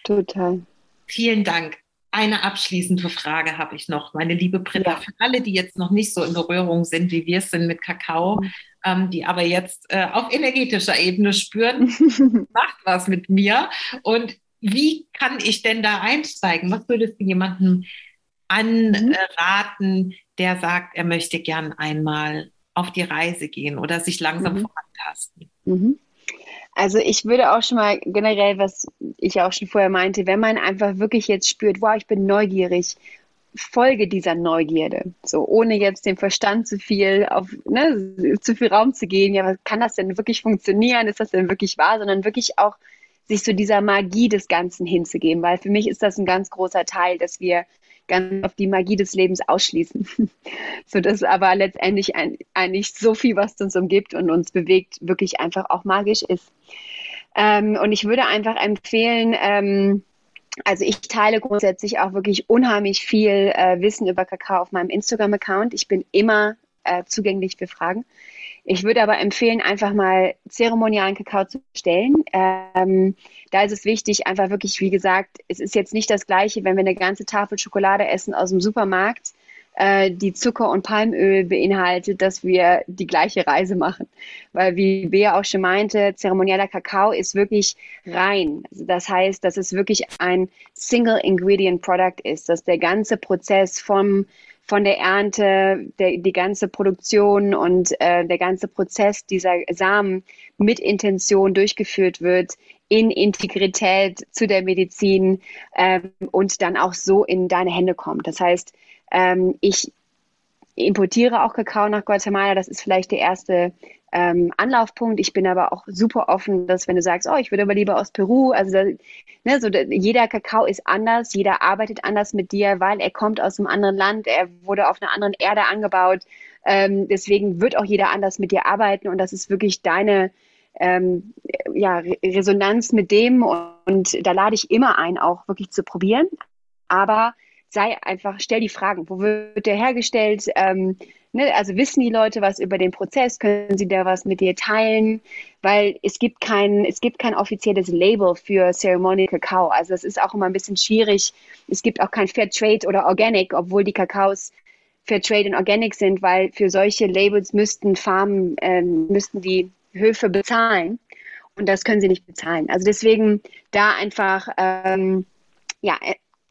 Total. Vielen Dank. Eine abschließende Frage habe ich noch, meine liebe Britta. Ja. Für alle, die jetzt noch nicht so in Berührung sind, wie wir es sind mit Kakao, mhm. Ähm, die aber jetzt äh, auf energetischer Ebene spüren, macht was mit mir. Und wie kann ich denn da einsteigen? Was würdest du jemandem anraten, der sagt, er möchte gern einmal auf die Reise gehen oder sich langsam mhm. vorantasten? Mhm. Also ich würde auch schon mal generell, was ich auch schon vorher meinte, wenn man einfach wirklich jetzt spürt, wow, ich bin neugierig, folge dieser Neugierde, so ohne jetzt dem Verstand zu viel auf ne, zu viel Raum zu gehen. Ja, kann das denn wirklich funktionieren? Ist das denn wirklich wahr? Sondern wirklich auch sich so dieser Magie des Ganzen hinzugeben, weil für mich ist das ein ganz großer Teil, dass wir ganz auf die Magie des Lebens ausschließen, so dass aber letztendlich ein, eigentlich so viel, was uns umgibt und uns bewegt, wirklich einfach auch magisch ist. Ähm, und ich würde einfach empfehlen, ähm, also ich teile grundsätzlich auch wirklich unheimlich viel äh, Wissen über Kakao auf meinem Instagram-Account. Ich bin immer äh, zugänglich für Fragen. Ich würde aber empfehlen, einfach mal zeremonialen Kakao zu stellen. Ähm, da ist es wichtig, einfach wirklich, wie gesagt, es ist jetzt nicht das Gleiche, wenn wir eine ganze Tafel Schokolade essen aus dem Supermarkt, äh, die Zucker und Palmöl beinhaltet, dass wir die gleiche Reise machen. Weil, wie Bea auch schon meinte, zeremonieller Kakao ist wirklich rein. Also das heißt, dass es wirklich ein Single Ingredient Product ist, dass der ganze Prozess vom von der Ernte, der, die ganze Produktion und äh, der ganze Prozess dieser Samen mit Intention durchgeführt wird, in Integrität zu der Medizin ähm, und dann auch so in deine Hände kommt. Das heißt, ähm, ich importiere auch Kakao nach Guatemala. Das ist vielleicht der erste ähm, Anlaufpunkt. Ich bin aber auch super offen, dass wenn du sagst, oh, ich würde aber lieber aus Peru, also da, ne, so, da, jeder Kakao ist anders, jeder arbeitet anders mit dir, weil er kommt aus einem anderen Land, er wurde auf einer anderen Erde angebaut. Ähm, deswegen wird auch jeder anders mit dir arbeiten und das ist wirklich deine ähm, ja, Resonanz mit dem und, und da lade ich immer ein, auch wirklich zu probieren. Aber sei einfach, stell die Fragen. Wo wird der hergestellt? Ähm, ne, also wissen die Leute was über den Prozess? Können sie da was mit dir teilen? Weil es gibt kein, es gibt kein offizielles Label für Ceremonial Kakao. Also es ist auch immer ein bisschen schwierig. Es gibt auch kein Fair Trade oder Organic, obwohl die Kakaos Fair Trade und Organic sind, weil für solche Labels müssten Farmen, äh, müssten die Höfe bezahlen. Und das können sie nicht bezahlen. Also deswegen da einfach ähm, ja,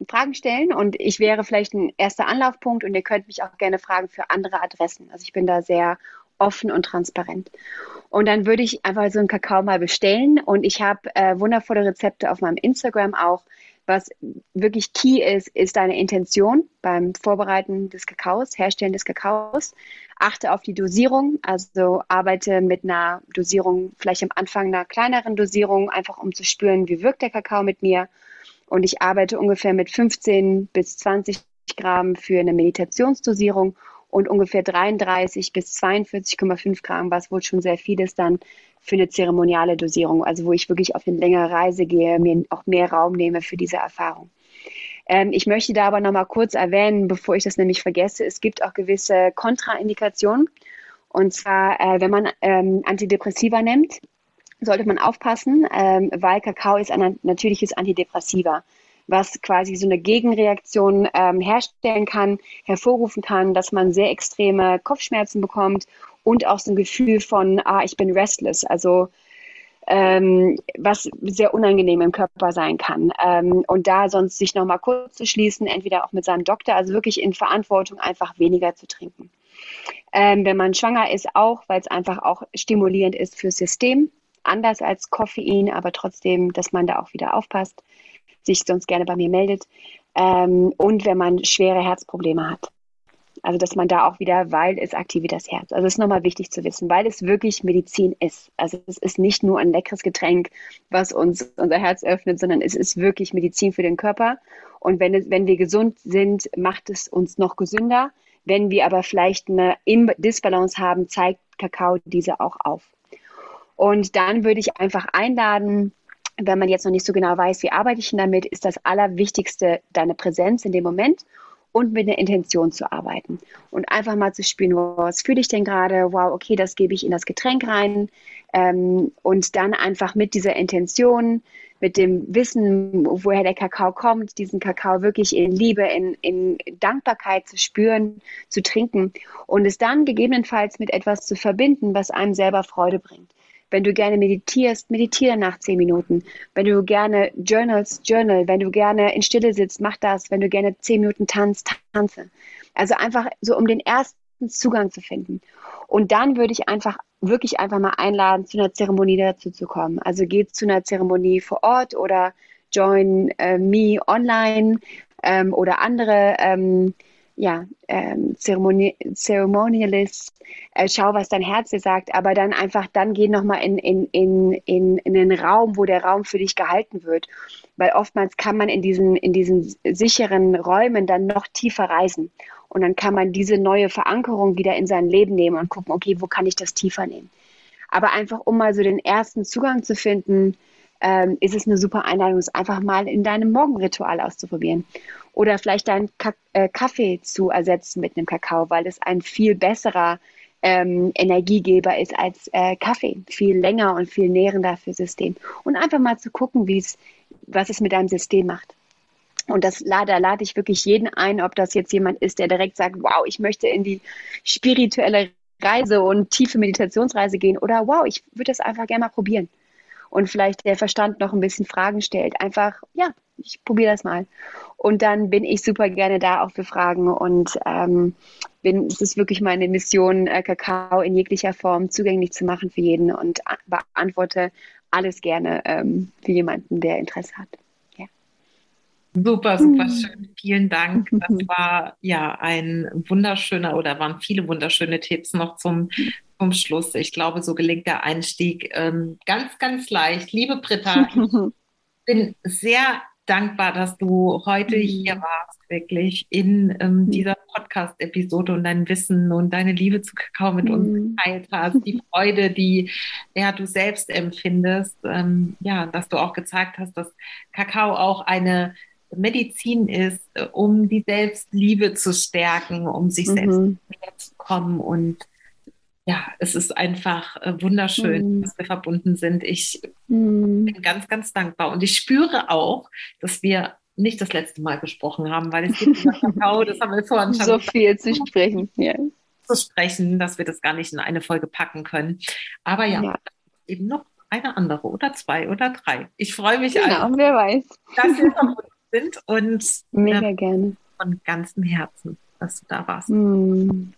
Fragen stellen und ich wäre vielleicht ein erster Anlaufpunkt und ihr könnt mich auch gerne fragen für andere Adressen. Also ich bin da sehr offen und transparent. Und dann würde ich einfach so einen Kakao mal bestellen und ich habe äh, wundervolle Rezepte auf meinem Instagram auch. Was wirklich key ist, ist deine Intention beim Vorbereiten des Kakaos, Herstellen des Kakaos. Achte auf die Dosierung, also arbeite mit einer Dosierung, vielleicht am Anfang einer kleineren Dosierung, einfach um zu spüren, wie wirkt der Kakao mit mir und ich arbeite ungefähr mit 15 bis 20 Gramm für eine Meditationsdosierung und ungefähr 33 bis 42,5 Gramm, was wohl schon sehr viel ist, dann für eine zeremoniale Dosierung, also wo ich wirklich auf eine längere Reise gehe, mir auch mehr Raum nehme für diese Erfahrung. Ähm, ich möchte da aber nochmal kurz erwähnen, bevor ich das nämlich vergesse, es gibt auch gewisse Kontraindikationen. Und zwar, äh, wenn man ähm, Antidepressiva nimmt, sollte man aufpassen, ähm, weil Kakao ist ein natürliches Antidepressiva, was quasi so eine Gegenreaktion ähm, herstellen kann, hervorrufen kann, dass man sehr extreme Kopfschmerzen bekommt und auch so ein Gefühl von, ah, ich bin restless, also ähm, was sehr unangenehm im Körper sein kann. Ähm, und da sonst sich nochmal kurz zu schließen, entweder auch mit seinem Doktor, also wirklich in Verantwortung einfach weniger zu trinken. Ähm, wenn man schwanger ist, auch, weil es einfach auch stimulierend ist fürs System anders als Koffein, aber trotzdem, dass man da auch wieder aufpasst, sich sonst gerne bei mir meldet. Ähm, und wenn man schwere Herzprobleme hat. Also, dass man da auch wieder, weil es aktiviert das Herz. Also, das ist nochmal wichtig zu wissen, weil es wirklich Medizin ist. Also, es ist nicht nur ein leckeres Getränk, was uns unser Herz öffnet, sondern es ist wirklich Medizin für den Körper. Und wenn, es, wenn wir gesund sind, macht es uns noch gesünder. Wenn wir aber vielleicht eine Disbalance haben, zeigt Kakao diese auch auf. Und dann würde ich einfach einladen, wenn man jetzt noch nicht so genau weiß, wie arbeite ich denn damit, ist das Allerwichtigste deine Präsenz in dem Moment und mit einer Intention zu arbeiten. Und einfach mal zu spüren, was fühle ich denn gerade? Wow, okay, das gebe ich in das Getränk rein. Ähm, und dann einfach mit dieser Intention, mit dem Wissen, woher der Kakao kommt, diesen Kakao wirklich in Liebe, in, in Dankbarkeit zu spüren, zu trinken und es dann gegebenenfalls mit etwas zu verbinden, was einem selber Freude bringt. Wenn du gerne meditierst, meditiere nach zehn Minuten. Wenn du gerne journals, journal. Wenn du gerne in Stille sitzt, mach das. Wenn du gerne zehn Minuten tanzt, tanze. Also einfach so, um den ersten Zugang zu finden. Und dann würde ich einfach wirklich einfach mal einladen, zu einer Zeremonie dazu zu kommen. Also geht zu einer Zeremonie vor Ort oder join äh, me online, ähm, oder andere ähm, ja, ähm, Zeremoni Ceremonialist, äh, schau, was dein Herz dir sagt, aber dann einfach, dann geh nochmal in, in, in, in, in den Raum, wo der Raum für dich gehalten wird. Weil oftmals kann man in diesen, in diesen sicheren Räumen dann noch tiefer reisen. Und dann kann man diese neue Verankerung wieder in sein Leben nehmen und gucken, okay, wo kann ich das tiefer nehmen? Aber einfach, um mal so den ersten Zugang zu finden, ähm, ist es eine super Einladung, es einfach mal in deinem Morgenritual auszuprobieren. Oder vielleicht deinen Ka äh, Kaffee zu ersetzen mit einem Kakao, weil es ein viel besserer ähm, Energiegeber ist als äh, Kaffee. Viel länger und viel nährender für System. Und einfach mal zu gucken, was es mit deinem System macht. Und das, da lade ich wirklich jeden ein, ob das jetzt jemand ist, der direkt sagt, wow, ich möchte in die spirituelle Reise und tiefe Meditationsreise gehen oder wow, ich würde das einfach gerne mal probieren. Und vielleicht der Verstand noch ein bisschen Fragen stellt. Einfach, ja, ich probiere das mal. Und dann bin ich super gerne da auch für Fragen und ähm, bin, es ist wirklich meine Mission, äh, Kakao in jeglicher Form zugänglich zu machen für jeden und beantworte alles gerne ähm, für jemanden, der Interesse hat. Super, super hm. schön. Vielen Dank. Das war ja ein wunderschöner oder waren viele wunderschöne Tipps noch zum, zum Schluss. Ich glaube, so gelingt der Einstieg ähm, ganz, ganz leicht. Liebe Britta, ich bin sehr dankbar, dass du heute hier hm. warst, wirklich in ähm, hm. dieser Podcast-Episode und dein Wissen und deine Liebe zu Kakao mit uns geteilt hast, die Freude, die ja, du selbst empfindest, ähm, ja, dass du auch gezeigt hast, dass Kakao auch eine Medizin ist, äh, um die Selbstliebe zu stärken, um sich mhm. selbst näher zu kommen. Und ja, es ist einfach äh, wunderschön, mhm. dass wir verbunden sind. Ich mhm. bin ganz, ganz dankbar. Und ich spüre auch, dass wir nicht das letzte Mal gesprochen haben, weil es gibt Kakao, das haben wir vorhin schon. So viel zu sprechen, ja. Zu sprechen, dass wir das gar nicht in eine Folge packen können. Aber ja, ja. eben noch eine andere oder zwei oder drei. Ich freue mich genau, einfach, wer weiß. dass wir verbunden sind und mega äh, gerne von ganzem Herzen, dass du da warst. Hm.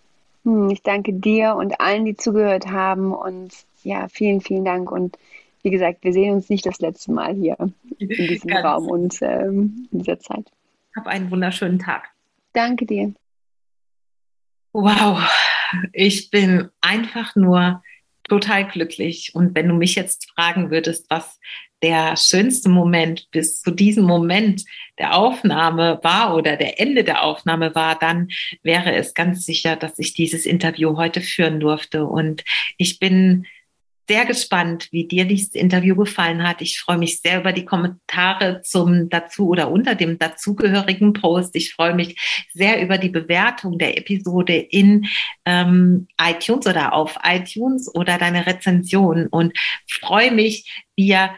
Hm, ich danke dir und allen, die zugehört haben und ja, vielen, vielen Dank und wie gesagt, wir sehen uns nicht das letzte Mal hier in diesem Ganz Raum und ähm, in dieser Zeit. Hab einen wunderschönen Tag. Danke dir. Wow, ich bin einfach nur total glücklich. Und wenn du mich jetzt fragen würdest, was der schönste Moment bis zu diesem Moment der Aufnahme war oder der Ende der Aufnahme war, dann wäre es ganz sicher, dass ich dieses Interview heute führen durfte. Und ich bin sehr gespannt, wie dir dieses Interview gefallen hat. Ich freue mich sehr über die Kommentare zum dazu oder unter dem dazugehörigen Post. Ich freue mich sehr über die Bewertung der Episode in ähm, iTunes oder auf iTunes oder deine Rezension und freue mich, dir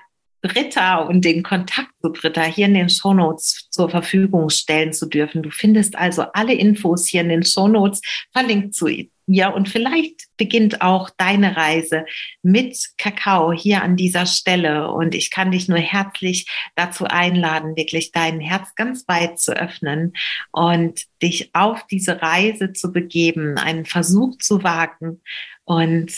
Britta und den Kontakt zu Britta hier in den Shownotes zur Verfügung stellen zu dürfen. Du findest also alle Infos hier in den Shownotes verlinkt zu ihr. Und vielleicht beginnt auch deine Reise mit Kakao hier an dieser Stelle. Und ich kann dich nur herzlich dazu einladen, wirklich dein Herz ganz weit zu öffnen und dich auf diese Reise zu begeben, einen Versuch zu wagen. Und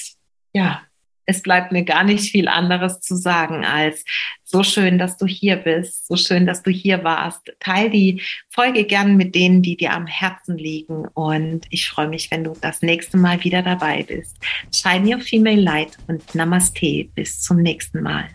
ja, es bleibt mir gar nicht viel anderes zu sagen als so schön, dass du hier bist, so schön, dass du hier warst. Teil die Folge gern mit denen, die dir am Herzen liegen und ich freue mich, wenn du das nächste Mal wieder dabei bist. Shine your female light und Namaste. Bis zum nächsten Mal.